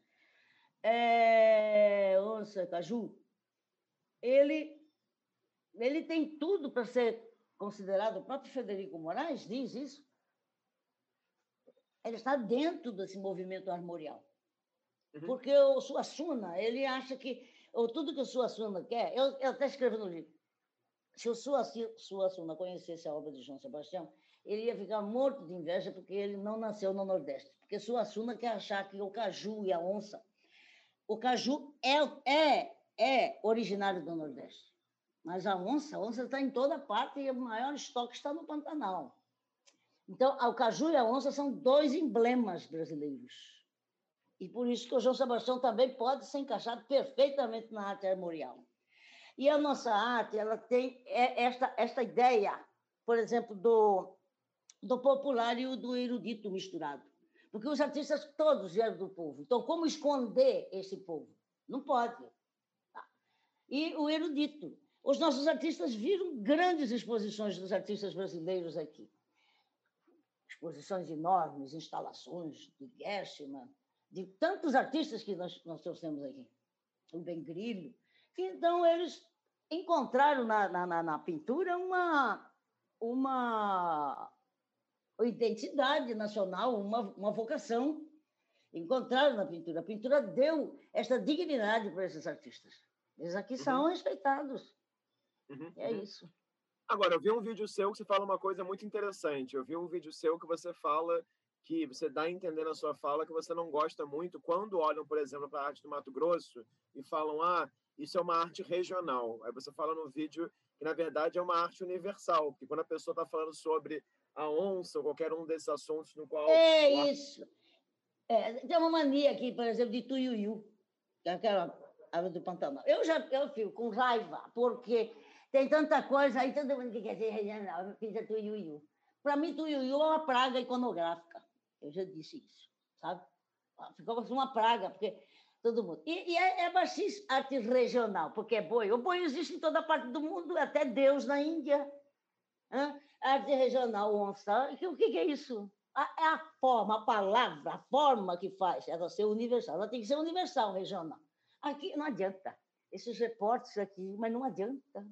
é, onça, caju, ele, ele tem tudo para ser considerado, o próprio Federico Moraes diz isso, ele está dentro desse movimento armorial. Uhum. Porque o Suassuna, ele acha que ou tudo que o Suassuna quer, eu, eu até escrevo no livro, se o Suassuna conhecesse a obra de João Sebastião, ele ia ficar morto de inveja porque ele não nasceu no Nordeste. Porque Suassuna quer achar que o caju e a onça o caju é, é, é originário do Nordeste. Mas a onça, a onça está em toda parte e o maior estoque está no Pantanal. Então, o caju e a onça são dois emblemas brasileiros. E por isso que o João Sebastião também pode ser encaixado perfeitamente na arte armorial. E a nossa arte, ela tem é, esta, esta ideia, por exemplo, do, do popular e do erudito misturado. Porque os artistas todos vieram do povo. Então, como esconder esse povo? Não pode. Tá? E o erudito. Os nossos artistas viram grandes exposições dos artistas brasileiros aqui. Exposições enormes, instalações de Gershman, de tantos artistas que nós, nós trouxemos aqui. O Ben Grillo. Então, eles encontraram na, na, na pintura uma, uma identidade nacional, uma, uma vocação. Encontraram na pintura. A pintura deu esta dignidade para esses artistas. Eles aqui uhum. são respeitados. Uhum. É uhum. isso.
Agora, eu vi um vídeo seu que você fala uma coisa muito interessante. Eu vi um vídeo seu que você fala que você dá a entender na sua fala que você não gosta muito quando olham, por exemplo, para a arte do Mato Grosso e falam, ah, isso é uma arte regional. Aí você fala no vídeo que, na verdade, é uma arte universal, porque quando a pessoa está falando sobre a onça ou qualquer um desses assuntos no qual.
É isso. É, tem uma mania aqui, por exemplo, de tuiuiu, que é aquela ave do Pantanal. Eu já eu fico com raiva, porque tem tanta coisa, aí todo mundo que quer ser regional, fica tuiuiu. Para mim, tuiuiu é uma praga iconográfica. Eu já disse isso, sabe? Ficou assim uma praga, porque todo mundo. E, e é, é arte regional, porque é boi. O boi existe em toda parte do mundo, até Deus na Índia. Arte regional onça. O que, que é isso? é a forma, a palavra, a forma que faz ela ser universal. Ela tem que ser universal, regional. Aqui não adianta. Esses reportes aqui, mas não adianta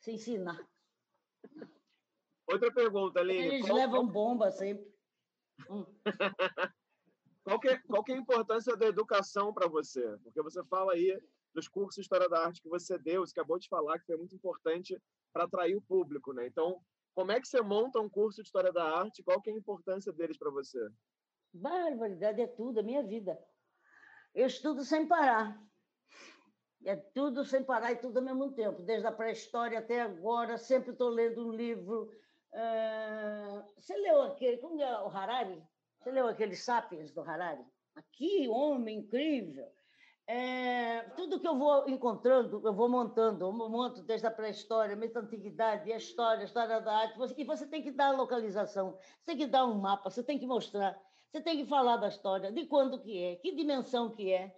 se ensinar.
Outra pergunta, Aline.
Eles qual, levam bomba sempre. Hum. *laughs*
qual, que é, qual que é a importância da educação para você? Porque você fala aí dos cursos de História da Arte que você deu, você acabou de falar que foi muito importante para atrair o público, né? Então, como é que você monta um curso de História da Arte? Qual que é a importância deles para você?
Barbaridade é tudo, é minha vida. Eu estudo sem parar. É tudo sem parar e tudo ao mesmo tempo. Desde a pré-história até agora, sempre estou lendo um livro. Uh... Você leu aquele, como é o Harari? Você leu aquele Sapiens do Harari? Aqui, homem incrível. É, tudo que eu vou encontrando, eu vou montando, eu monto desde a pré-história, a antiguidade, a história, a história da arte, e você tem que dar a localização, você tem que dar um mapa, você tem que mostrar, você tem que falar da história, de quando que é, que dimensão que é.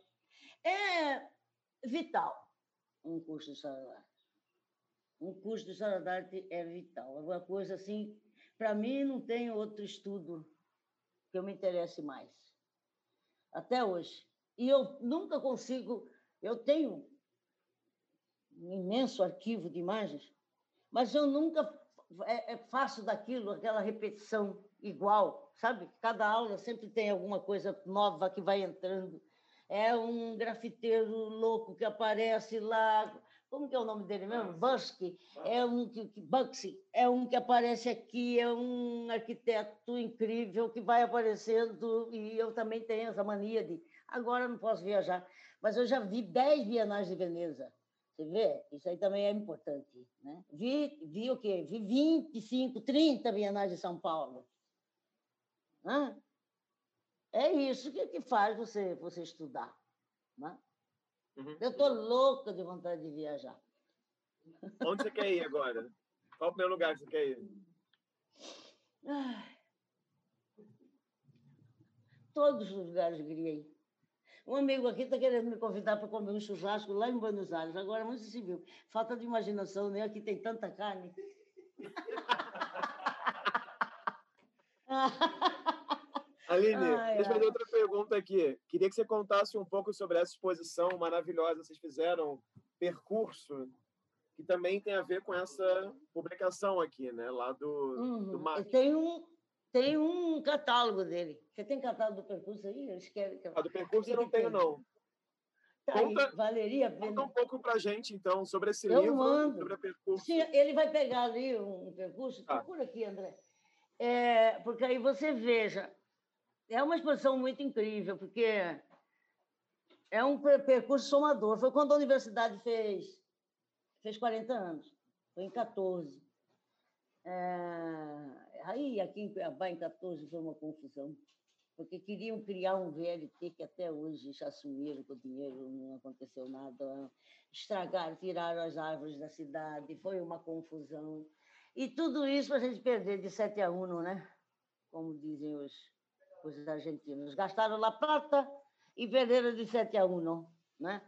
É vital um curso de história da arte. Um curso de história da arte é vital. É uma coisa assim, para mim não tem outro estudo que eu me interesse mais. Até hoje. E eu nunca consigo. Eu tenho um imenso arquivo de imagens, mas eu nunca é, é, faço daquilo aquela repetição igual, sabe? Cada aula sempre tem alguma coisa nova que vai entrando. É um grafiteiro louco que aparece lá. Como que é o nome dele mesmo? Busky. É um que, Buxy. É um que aparece aqui, é um arquiteto incrível que vai aparecendo e eu também tenho essa mania de Agora não posso viajar, mas eu já vi 10 bienais de Veneza. Você vê? Isso aí também é importante. Né? Vi, vi o quê? Vi 25, 30 bienais de São Paulo. Hã? É isso que, que faz você, você estudar. Né? Uhum. Eu estou louca de vontade de viajar.
Onde você quer ir agora? Qual o primeiro lugar que você quer ir?
Todos os lugares eu queria ir. Um amigo aqui está querendo me convidar para comer um churrasco lá em Buenos Aires. Agora, não se viu. Falta de imaginação, né? Aqui tem tanta carne. *laughs*
Aline, deixa eu fazer outra pergunta aqui. Queria que você contasse um pouco sobre essa exposição maravilhosa. Vocês fizeram percurso que também tem a ver com essa publicação aqui, né? Lá do, uhum. do Mar.
Tem um, tem um catálogo dele. Você tem catálogo do percurso aí? Eles querem
que... A do percurso eu não tenho, não.
Tá conta, aí, valeria
Conta um pouco para a gente, então, sobre esse
eu
livro,
mando.
sobre o percurso.
Sim, ele vai pegar ali um percurso. Ah. Procura aqui, André. É, porque aí você veja. É uma exposição muito incrível, porque é um percurso somador. Foi quando a universidade fez, fez 40 anos. Foi em 14. É, Aí, aqui em Cuiabá, em 14, foi uma confusão, porque queriam criar um VLT que até hoje já assumiram com o dinheiro, não aconteceu nada. Estragaram, tiraram as árvores da cidade, foi uma confusão. E tudo isso para a gente perder de 7 a 1, né? Como dizem os, os argentinos. Gastaram lá prata e perderam de 7 a 1, né?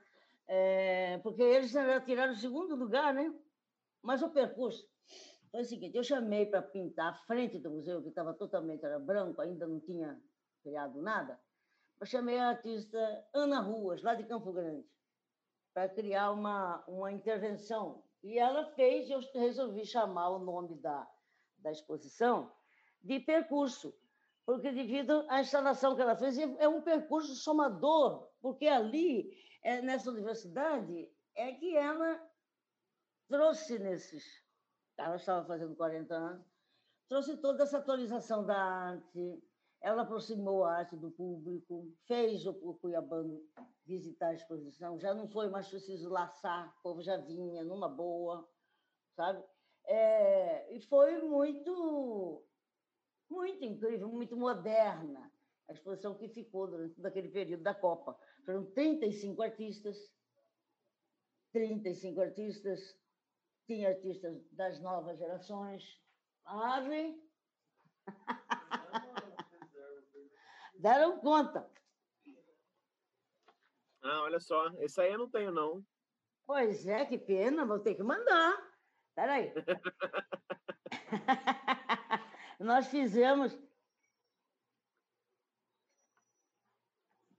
É, porque eles tiraram o segundo lugar, né? Mas o percurso foi o seguinte, eu chamei para pintar a frente do museu, que estava totalmente era branco, ainda não tinha criado nada. Eu chamei a artista Ana Ruas, lá de Campo Grande, para criar uma, uma intervenção. E ela fez, eu resolvi chamar o nome da, da exposição de percurso, porque devido à instalação que ela fez, é um percurso somador, porque ali, é, nessa universidade, é que ela trouxe nesses ela estava fazendo 40 anos, trouxe toda essa atualização da arte, ela aproximou a arte do público, fez o, Cuiabano visitar a exposição, já não foi mais preciso laçar, o povo já vinha numa boa, sabe? É, e foi muito, muito incrível, muito moderna a exposição que ficou durante aquele período da Copa. Foram 35 artistas, 35 artistas, tinha artistas das novas gerações. Ave. *laughs* Deram conta.
Ah, olha só. Esse aí eu não tenho, não.
Pois é, que pena. Vou ter que mandar. Peraí. *laughs* Nós fizemos.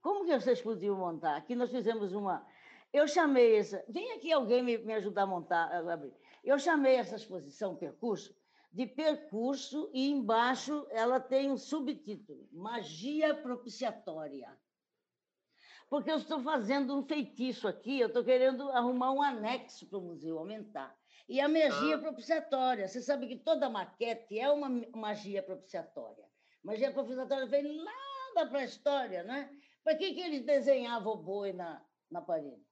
Como que vocês podiam montar? Aqui nós fizemos uma. Eu chamei essa. Vem aqui alguém me, me ajudar a montar, a abrir. Eu chamei essa exposição percurso de percurso e embaixo ela tem um subtítulo: Magia propiciatória. Porque eu estou fazendo um feitiço aqui, eu estou querendo arrumar um anexo para o museu, aumentar. E a magia ah. propiciatória, você sabe que toda maquete é uma magia propiciatória. Magia propiciatória vem lá da pré-história, né? Para que, que eles desenhavam o boi na, na parede?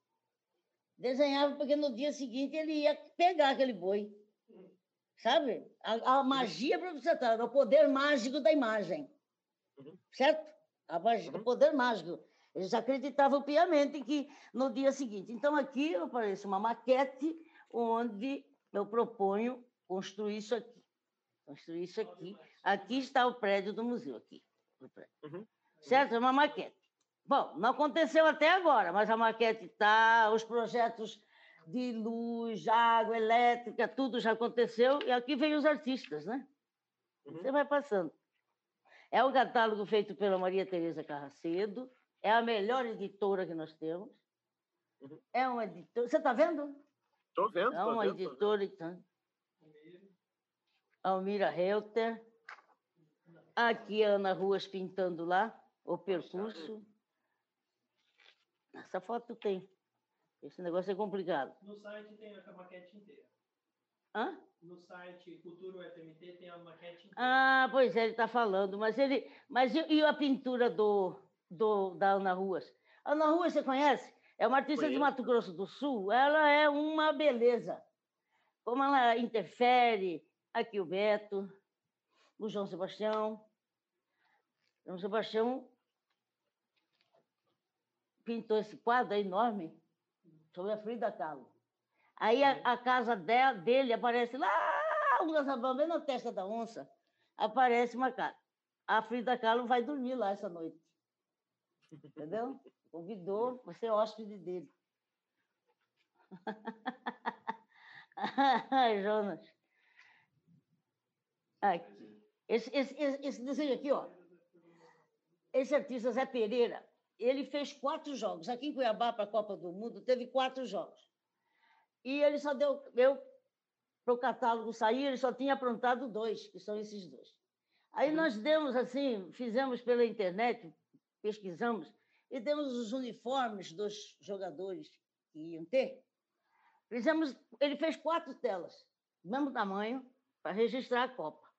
Desenhava porque no dia seguinte ele ia pegar aquele boi. Sabe? A, a magia profissional, o poder mágico da imagem. Uhum. Certo? Magia, uhum. O poder mágico. Eles acreditavam piamente que no dia seguinte. Então, aqui aparece uma maquete onde eu proponho construir isso aqui. Construir isso aqui. Aqui está o prédio do museu, aqui. Uhum. Certo? É uma maquete. Bom, não aconteceu até agora, mas a maquete está, os projetos de luz, água, elétrica, tudo já aconteceu, e aqui vem os artistas, né? Uhum. Você vai passando. É um catálogo feito pela Maria Tereza Carracedo, é a melhor editora que nós temos. Uhum. É uma editora. Você está vendo?
Estou vendo.
É uma
vendo,
editora. Então. Almira Helter. Aqui a Ana Ruas pintando lá o percurso. Essa foto tem. Esse negócio é complicado.
No site tem a maquete inteira.
Hã?
No site Cultura UFMT tem a maquete inteira.
Ah, pois é, ele está falando. Mas ele. Mas e, e, a pintura do, do, da Ana Ruas? A Ana Ruas, você conhece? É uma artista Conheço. de Mato Grosso do Sul. Ela é uma beleza. Como ela interfere. Aqui o Beto, o João Sebastião. João Sebastião pintou esse quadro enorme sobre a Frida Kahlo. Aí a, a casa dele aparece lá, um bem na testa da onça, aparece uma casa. A Frida Kahlo vai dormir lá essa noite. Entendeu? *laughs* Convidou para ser hóspede dele. *laughs* Ai, Jonas. Aqui. Esse, esse, esse desenho aqui, ó. Esse artista Zé Pereira, ele fez quatro jogos. Aqui em Cuiabá, para a Copa do Mundo, teve quatro jogos. E ele só deu. Eu, para o catálogo sair, ele só tinha aprontado dois, que são esses dois. Aí uhum. nós demos assim, fizemos pela internet, pesquisamos, e demos os uniformes dos jogadores que iam ter. Fizemos, ele fez quatro telas, mesmo tamanho, para registrar a Copa.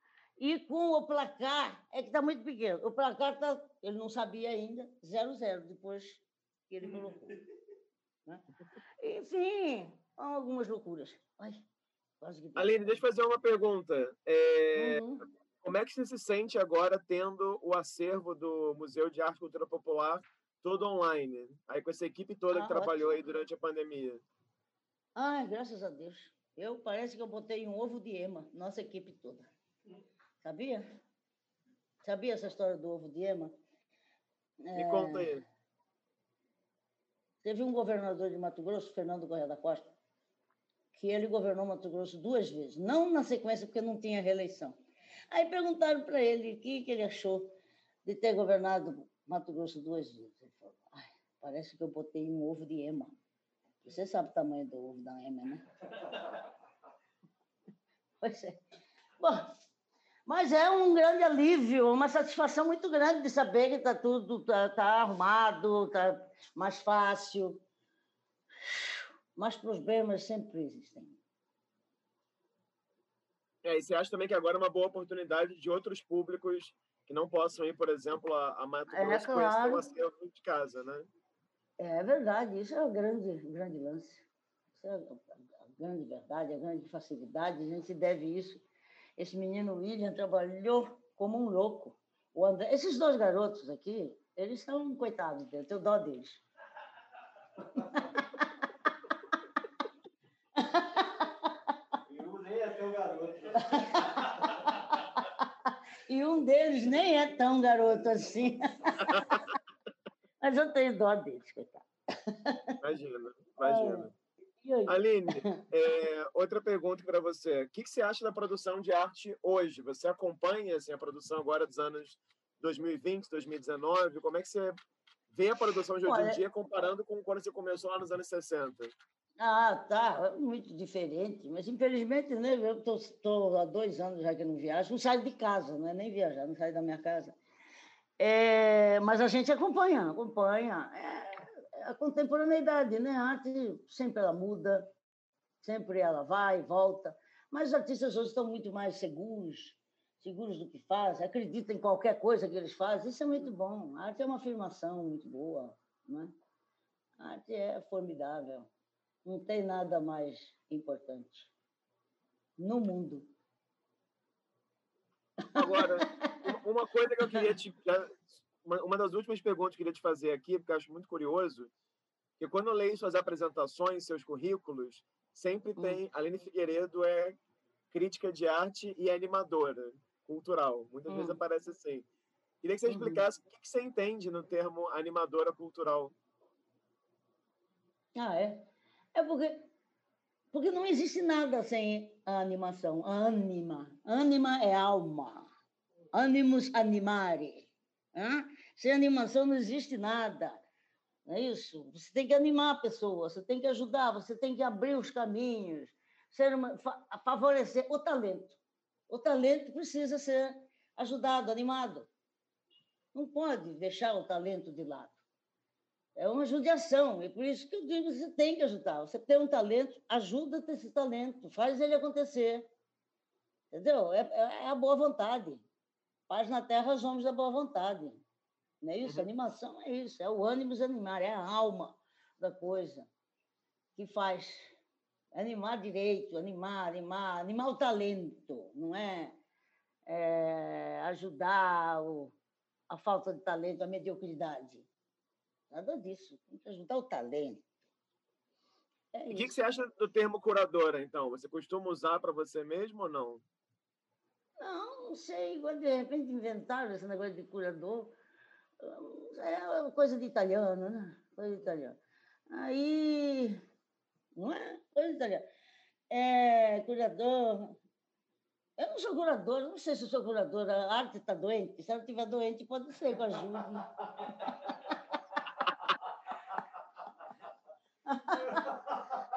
E com o placar, é que está muito pequeno. O placar está, ele não sabia ainda, 0-0, depois que ele colocou. *laughs* Né? Enfim, algumas loucuras. Ai,
que... Aline, deixa eu fazer uma pergunta. É, uhum. Como é que você se sente agora tendo o acervo do Museu de Arte e Cultura Popular todo online? Aí com essa equipe toda ah, que trabalhou ótimo. aí durante a pandemia.
Ai, graças a Deus. Eu parece que eu botei um ovo de ema, nossa equipe toda. Sabia? Sabia essa história do ovo de ema?
Me é... conta aí.
Teve um governador de Mato Grosso, Fernando Correia da Costa, que ele governou Mato Grosso duas vezes, não na sequência porque não tinha reeleição. Aí perguntaram para ele o que, que ele achou de ter governado Mato Grosso duas vezes. Ele falou: parece que eu botei um ovo de ema. Você sabe o tamanho do ovo da ema, né? *laughs* pois é. Bom, mas é um grande alívio, uma satisfação muito grande de saber que está tudo tá, tá arrumado, está mais fácil. Mas problemas sempre existem.
É, e você acha também que agora é uma boa oportunidade de outros públicos que não possam ir, por exemplo, a, a Mato é, Grosso é, claro. conhecer o acervo de casa, né?
É verdade, isso é o grande, grande lance. Isso é a grande verdade, a grande facilidade. A gente deve isso esse menino William trabalhou como um louco. O André, esses dois garotos aqui, eles são coitados eu tenho dó deles.
E um nem é tão garoto.
e um deles nem é tão garoto assim. *laughs* Mas eu tenho dó deles, coitado.
Imagina, imagina. Aline, *laughs* é, outra pergunta para você. O que, que, você acha da produção de arte hoje? Você acompanha assim, a produção agora dos anos 2020, 2019? Como é que você vê a produção de hoje em dia comparando com quando você começou lá nos anos 60?
Ah, tá. Muito diferente. Mas, infelizmente, né, eu estou há dois anos já que não viajo. Não saio de casa, né? nem viajar, não saio da minha casa. É, mas a gente acompanha, acompanha. É, a contemporaneidade, né? A arte sempre ela muda, sempre ela vai e volta, mas os artistas hoje estão muito mais seguros, seguros do que fazem, acreditam em qualquer coisa que eles fazem, isso é muito bom. A arte é uma afirmação muito boa, né? A arte é formidável, não tem nada mais importante no mundo.
Agora, uma coisa que eu queria te uma, uma das últimas perguntas que eu queria te fazer aqui, porque eu acho muito curioso, que quando eu leio suas apresentações, seus currículos, sempre hum. tem. Hum. Aline Figueiredo é crítica de arte e animadora cultural. Muitas hum. vezes aparece assim. Queria que você uhum. explicasse o que você entende no termo animadora cultural.
Ah, é? É porque, porque não existe nada sem a animação. Anima. Anima é alma. Animus animare. Hein? Sem animação não existe nada. Não é isso? Você tem que animar a pessoa, você tem que ajudar, você tem que abrir os caminhos, ser uma, favorecer o talento. O talento precisa ser ajudado, animado. Não pode deixar o talento de lado. É uma judiação, e por isso que eu digo você tem que ajudar. Você tem um talento, ajuda esse talento, faz ele acontecer. Entendeu? É, é a boa vontade. Paz na terra, os homens da boa vontade. Não é isso? Uhum. Animação é isso, é o ânimo animar, é a alma da coisa que faz animar direito, animar, animar, animar o talento, não é, é ajudar o, a falta de talento, a mediocridade. Nada disso. Tem que ajudar o talento.
É o que, que, você acha do termo curadora, então? Você costuma usar para você mesmo ou não?
Não, não sei. De repente inventaram esse negócio de curador. É coisa de italiano, né? Coisa de italiano. Aí. Não é? Coisa de italiano. É, curador. Eu não sou curadora, não sei se sou curadora. A arte está doente. Se ela estiver doente, pode ser que ajude. *laughs*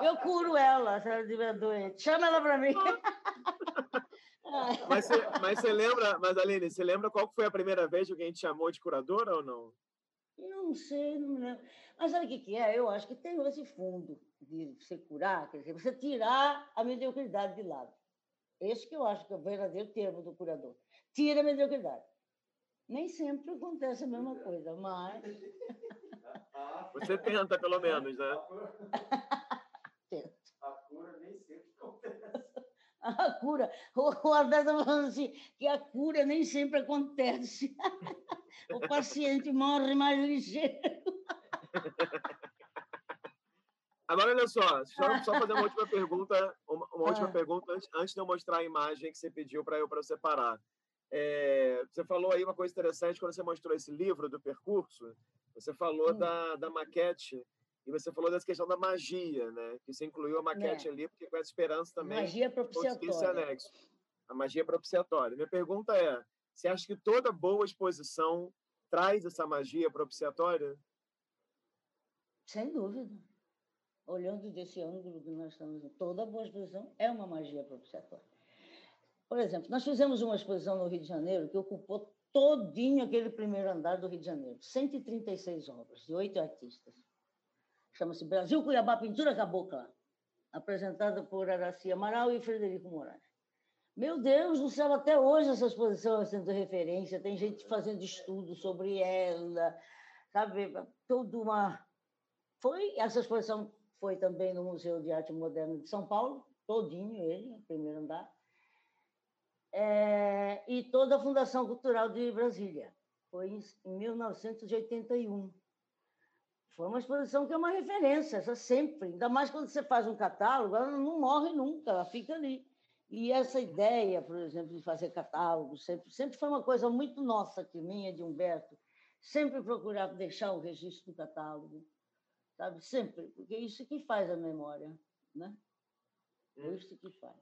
Eu curo ela se ela estiver doente. Chama ela para mim. *laughs*
Mas você, mas você lembra, mas Aline, você lembra qual foi a primeira vez que alguém te chamou de curadora ou não?
Não sei, não me lembro. Mas sabe o que, que é? Eu acho que tem esse fundo de você curar, quer dizer, você tirar a mediocridade de lado. Esse que eu acho que é o verdadeiro termo do curador. Tira a mediocridade. Nem sempre acontece a mesma coisa, mas.
Você tenta, pelo menos, né? *laughs*
Tento.
A cura nem sempre acontece.
A cura. O André está falando assim, que a cura nem sempre acontece. *laughs* O paciente morre mais ligeiro.
Agora, olha só, só, só fazer uma última pergunta, uma, uma última ah. pergunta antes, antes de eu mostrar a imagem que você pediu para eu para separar. É, você falou aí uma coisa interessante quando você mostrou esse livro do percurso. Você falou hum. da, da maquete e você falou dessa questão da magia, né? Que você incluiu a maquete é. ali, porque com essa esperança também.
Magia propiciatória.
anexo. A magia propiciatória. Minha pergunta é: você acha que toda boa exposição traz essa magia propiciatória?
Sem dúvida olhando desse ângulo que nós estamos, toda boa exposição é uma magia propiciatória. Por exemplo, nós fizemos uma exposição no Rio de Janeiro que ocupou todinho aquele primeiro andar do Rio de Janeiro, 136 obras de oito artistas. Chama-se Brasil Cuiabá Pintura Cabocla, apresentada por Araci Amaral e Frederico Moraes. Meu Deus do céu, até hoje essa exposição é sendo referência, tem gente fazendo estudo sobre ela, sabe? Toda uma. Foi essa exposição foi também no Museu de Arte Moderna de São Paulo, todinho ele, primeiro andar, é, e toda a Fundação Cultural de Brasília. Foi em, em 1981. Foi uma exposição que é uma referência, essa sempre. Ainda mais quando você faz um catálogo, ela não morre nunca, ela fica ali. E essa ideia, por exemplo, de fazer catálogo, sempre, sempre foi uma coisa muito nossa aqui, minha, de Humberto. Sempre procurar deixar o registro do catálogo sabe? Sempre, porque é isso que faz a memória, né? É hum. isso que faz.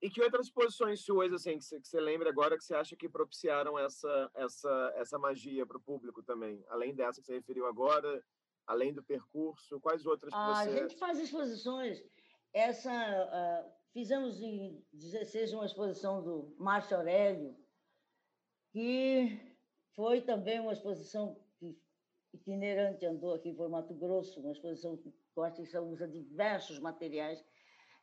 E que outras posições suas, assim, que você, que você lembra agora, que você acha que propiciaram essa, essa, essa magia para o público também? Além dessa que você referiu agora, além do percurso, quais outras que
você... A gente faz exposições. Essa, uh, fizemos em 16 uma exposição do Márcio Aurélio, que foi também uma exposição itinerante, andou aqui por Mato Grosso, uma exposição que o artista usa diversos materiais.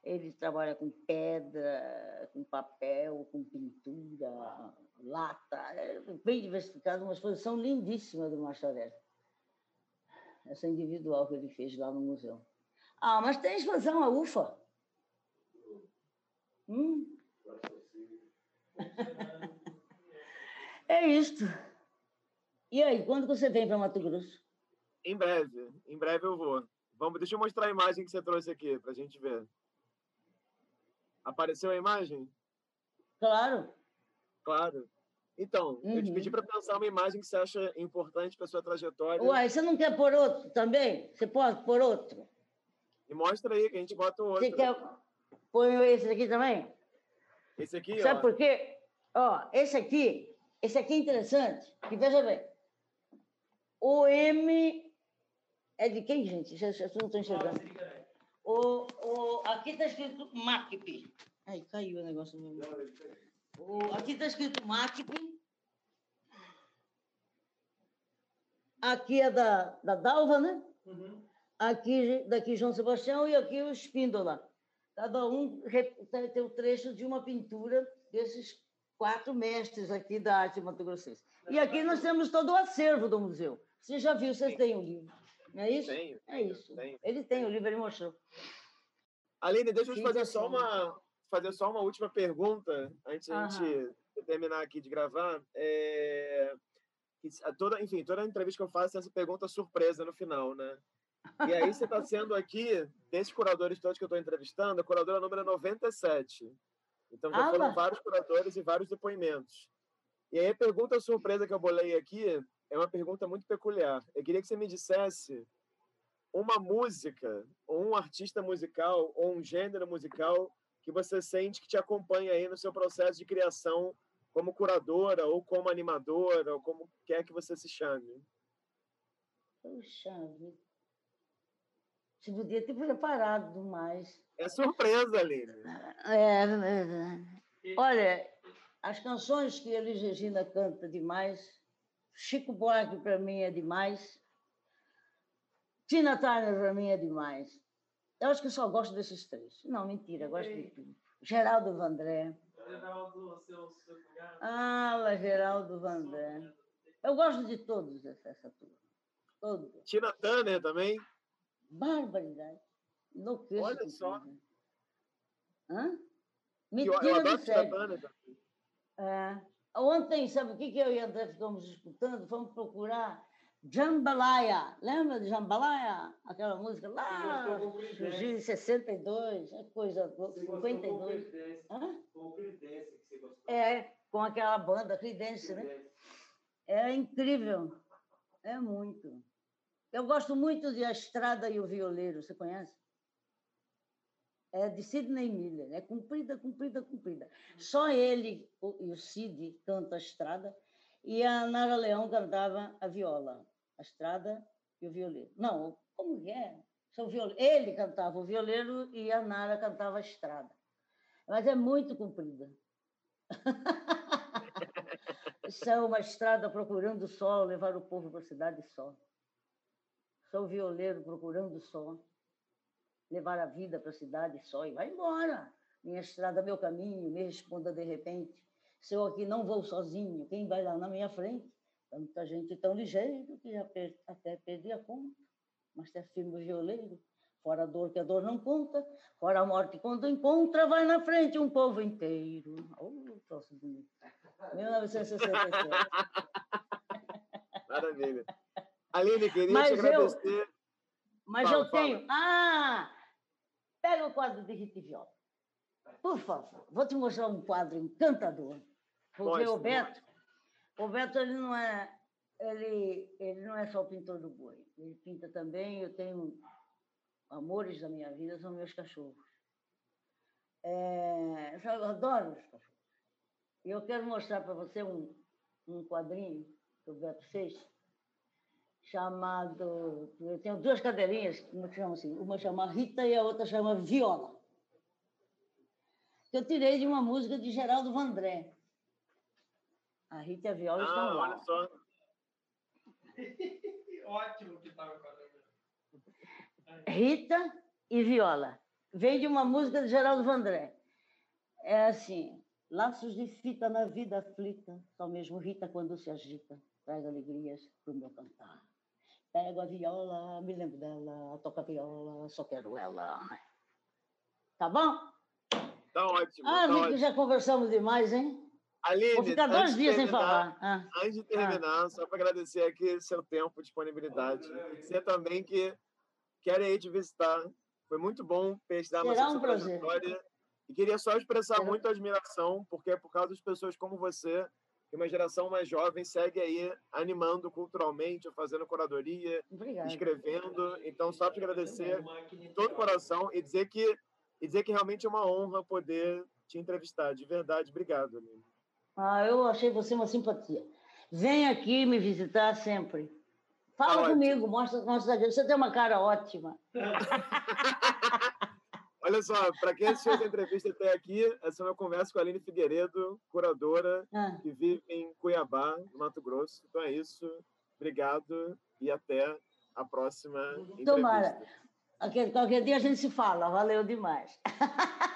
Ele trabalha com pedra, com papel, com pintura, lata, é bem diversificado, uma exposição lindíssima do Marcharelli. Essa individual que ele fez lá no museu. Ah, mas tem exposição a UFA. Hum? é isto. E aí, quando você vem para Mato Grosso?
Em breve, em breve eu vou. Vamos, deixa eu mostrar a imagem que você trouxe aqui para a gente ver. Apareceu a imagem?
Claro.
Claro. Então, uhum. eu te pedi uhum. para pensar uma imagem que você acha importante para sua trajetória.
Uai, você não quer pôr outro também? Você pode pôr outro?
E mostra aí que a gente bota o outro.
Você quer pôr esse aqui também?
Esse aqui,
Sabe ó. por quê? Ó, esse aqui, esse aqui é interessante, que veja bem. O M é de quem, gente? Já não estou enxergando. O, o, aqui está escrito MACP. Ai, caiu o negócio. O, aqui está escrito MACP. Aqui é da, da Dalva, né? Uhum. Aqui, daqui João Sebastião e aqui o Espíndola. Cada um tem o trecho de uma pintura desses quatro mestres aqui da arte mato-grossense. E aqui nós temos todo o acervo do museu. Você já viu, vocês têm o um livro. Não é isso?
Tenho.
É isso. Tenho. Ele tem o livro, ele mostrou.
Aline, deixa eu te fazer só uma, fazer só uma última pergunta antes da gente terminar aqui de gravar. É... Toda, enfim, toda entrevista que eu faço tem essa pergunta surpresa no final, né? E aí você está sendo aqui, desses curadores todos que eu estou entrevistando, a curadora número 97. Então já ah, foram vários curadores e vários depoimentos. E aí a pergunta surpresa que eu bolei aqui é uma pergunta muito peculiar. Eu queria que você me dissesse uma música, ou um artista musical, ou um gênero musical que você sente que te acompanha aí no seu processo de criação como curadora, ou como animadora, ou como quer que você se chame.
Puxa. Você podia ter preparado mais.
É surpresa, Aline.
É, é, é. Olha, as canções que Elis Regina canta demais, Chico Buarque para mim é demais, Tina Turner para mim é demais. Eu acho que eu só gosto desses três. Não, mentira, gosto de tudo. Geraldo Vandré. Geraldo, seu, seu Ah, Geraldo Vandré. Eu gosto de todos essa turma. Todos.
Tina Turner também?
Barbaridade. Enlouqueço.
Olha só.
Hã? Mentira eu, eu do sério. É. Ontem, sabe o que, que eu e André ficamos escutando? Fomos procurar Jambalaya. Lembra de Jambalaya? Aquela música lá, em 62, é coisa, 52.
Hã? Com o Creedence que você gostou.
É, com aquela banda, Creedence, né? É incrível. É muito. Eu gosto muito de A Estrada e o Violeiro, você conhece? É de Sidney Miller, é comprida, comprida, comprida. Só ele e o Sid cantam A Estrada e a Nara Leão cantava a viola, a Estrada e o Violeiro. Não, como é? São violeiro. Ele cantava o violeiro e a Nara cantava a Estrada. Mas é muito comprida. *laughs* São uma estrada procurando o sol, levar o povo para a cidade só. Sou violeiro procurando só. Levar a vida para a cidade só e vai embora. Minha estrada, meu caminho, me responda de repente. Se eu aqui não vou sozinho, quem vai lá na minha frente? Tanta gente tão ligeiro que já per até perdi a conta. Mas é firme violeiro, fora a dor que a dor não conta, fora a morte quando encontra, vai na frente um povo inteiro. Oh, troço bonito. 1967. *laughs*
Maravilha. Aline, queria mas te agradecer.
Eu, mas fala, eu tenho. Ah! Pega o quadro de Rita Viola. Por favor, vou te mostrar um quadro encantador. Porque o Beto, o Beto ele não é ele, ele não é só o pintor do boi. Ele pinta também. Eu tenho amores da minha vida, são meus cachorros. É, eu adoro os cachorros. E eu quero mostrar para você um, um quadrinho que o Beto fez chamado. Eu tenho duas cadeirinhas, que chama assim? Uma chama Rita e a outra chama Viola. Que eu tirei de uma música de Geraldo Vandré. A Rita e a Viola ah, estão lá.
Olha só. *laughs*
Ótimo que estava com
a Rita e Viola. Vem de uma música de Geraldo Vandré. É assim: laços de fita na vida aflita, só mesmo Rita quando se agita, traz alegrias para o meu cantar. Pego a viola, me lembro dela, toco a viola, só quero ela. Tá bom?
Tá ótimo.
Ah,
tá
ótimo. já conversamos demais, hein?
Aline,
Vou ficar
antes
dois
de
dias sem
terminar-
falar. Ah,
Antes de terminar, só para agradecer aqui seu tempo, disponibilidade. Dizer também que quero ir te visitar. Foi muito bom pesquisar mais
um
sua trajetória. E queria só expressar
Será-
muita admiração, porque é por causa das pessoas como você, que uma geração mais jovem segue aí animando culturalmente, fazendo curadoria,
obrigada.
escrevendo. Então, só te agradecer de todo o coração e dizer que e dizer que realmente é uma honra poder te entrevistar. De verdade, obrigado. Aline.
Ah, eu achei você uma simpatia. Vem aqui me visitar sempre. Fala
ótimo.
comigo, mostra, mostra. Você tem uma cara ótima. *laughs*
Olha só, para quem assistiu essa entrevista até aqui, essa é uma conversa com a Aline Figueiredo, curadora
Ah,
que vive em Cuiabá, no Mato Grosso. Então é isso. Obrigado e até a próxima entrevista.
Tomara. qualquer, qualquer dia a gente se fala. Valeu demais. *laughs*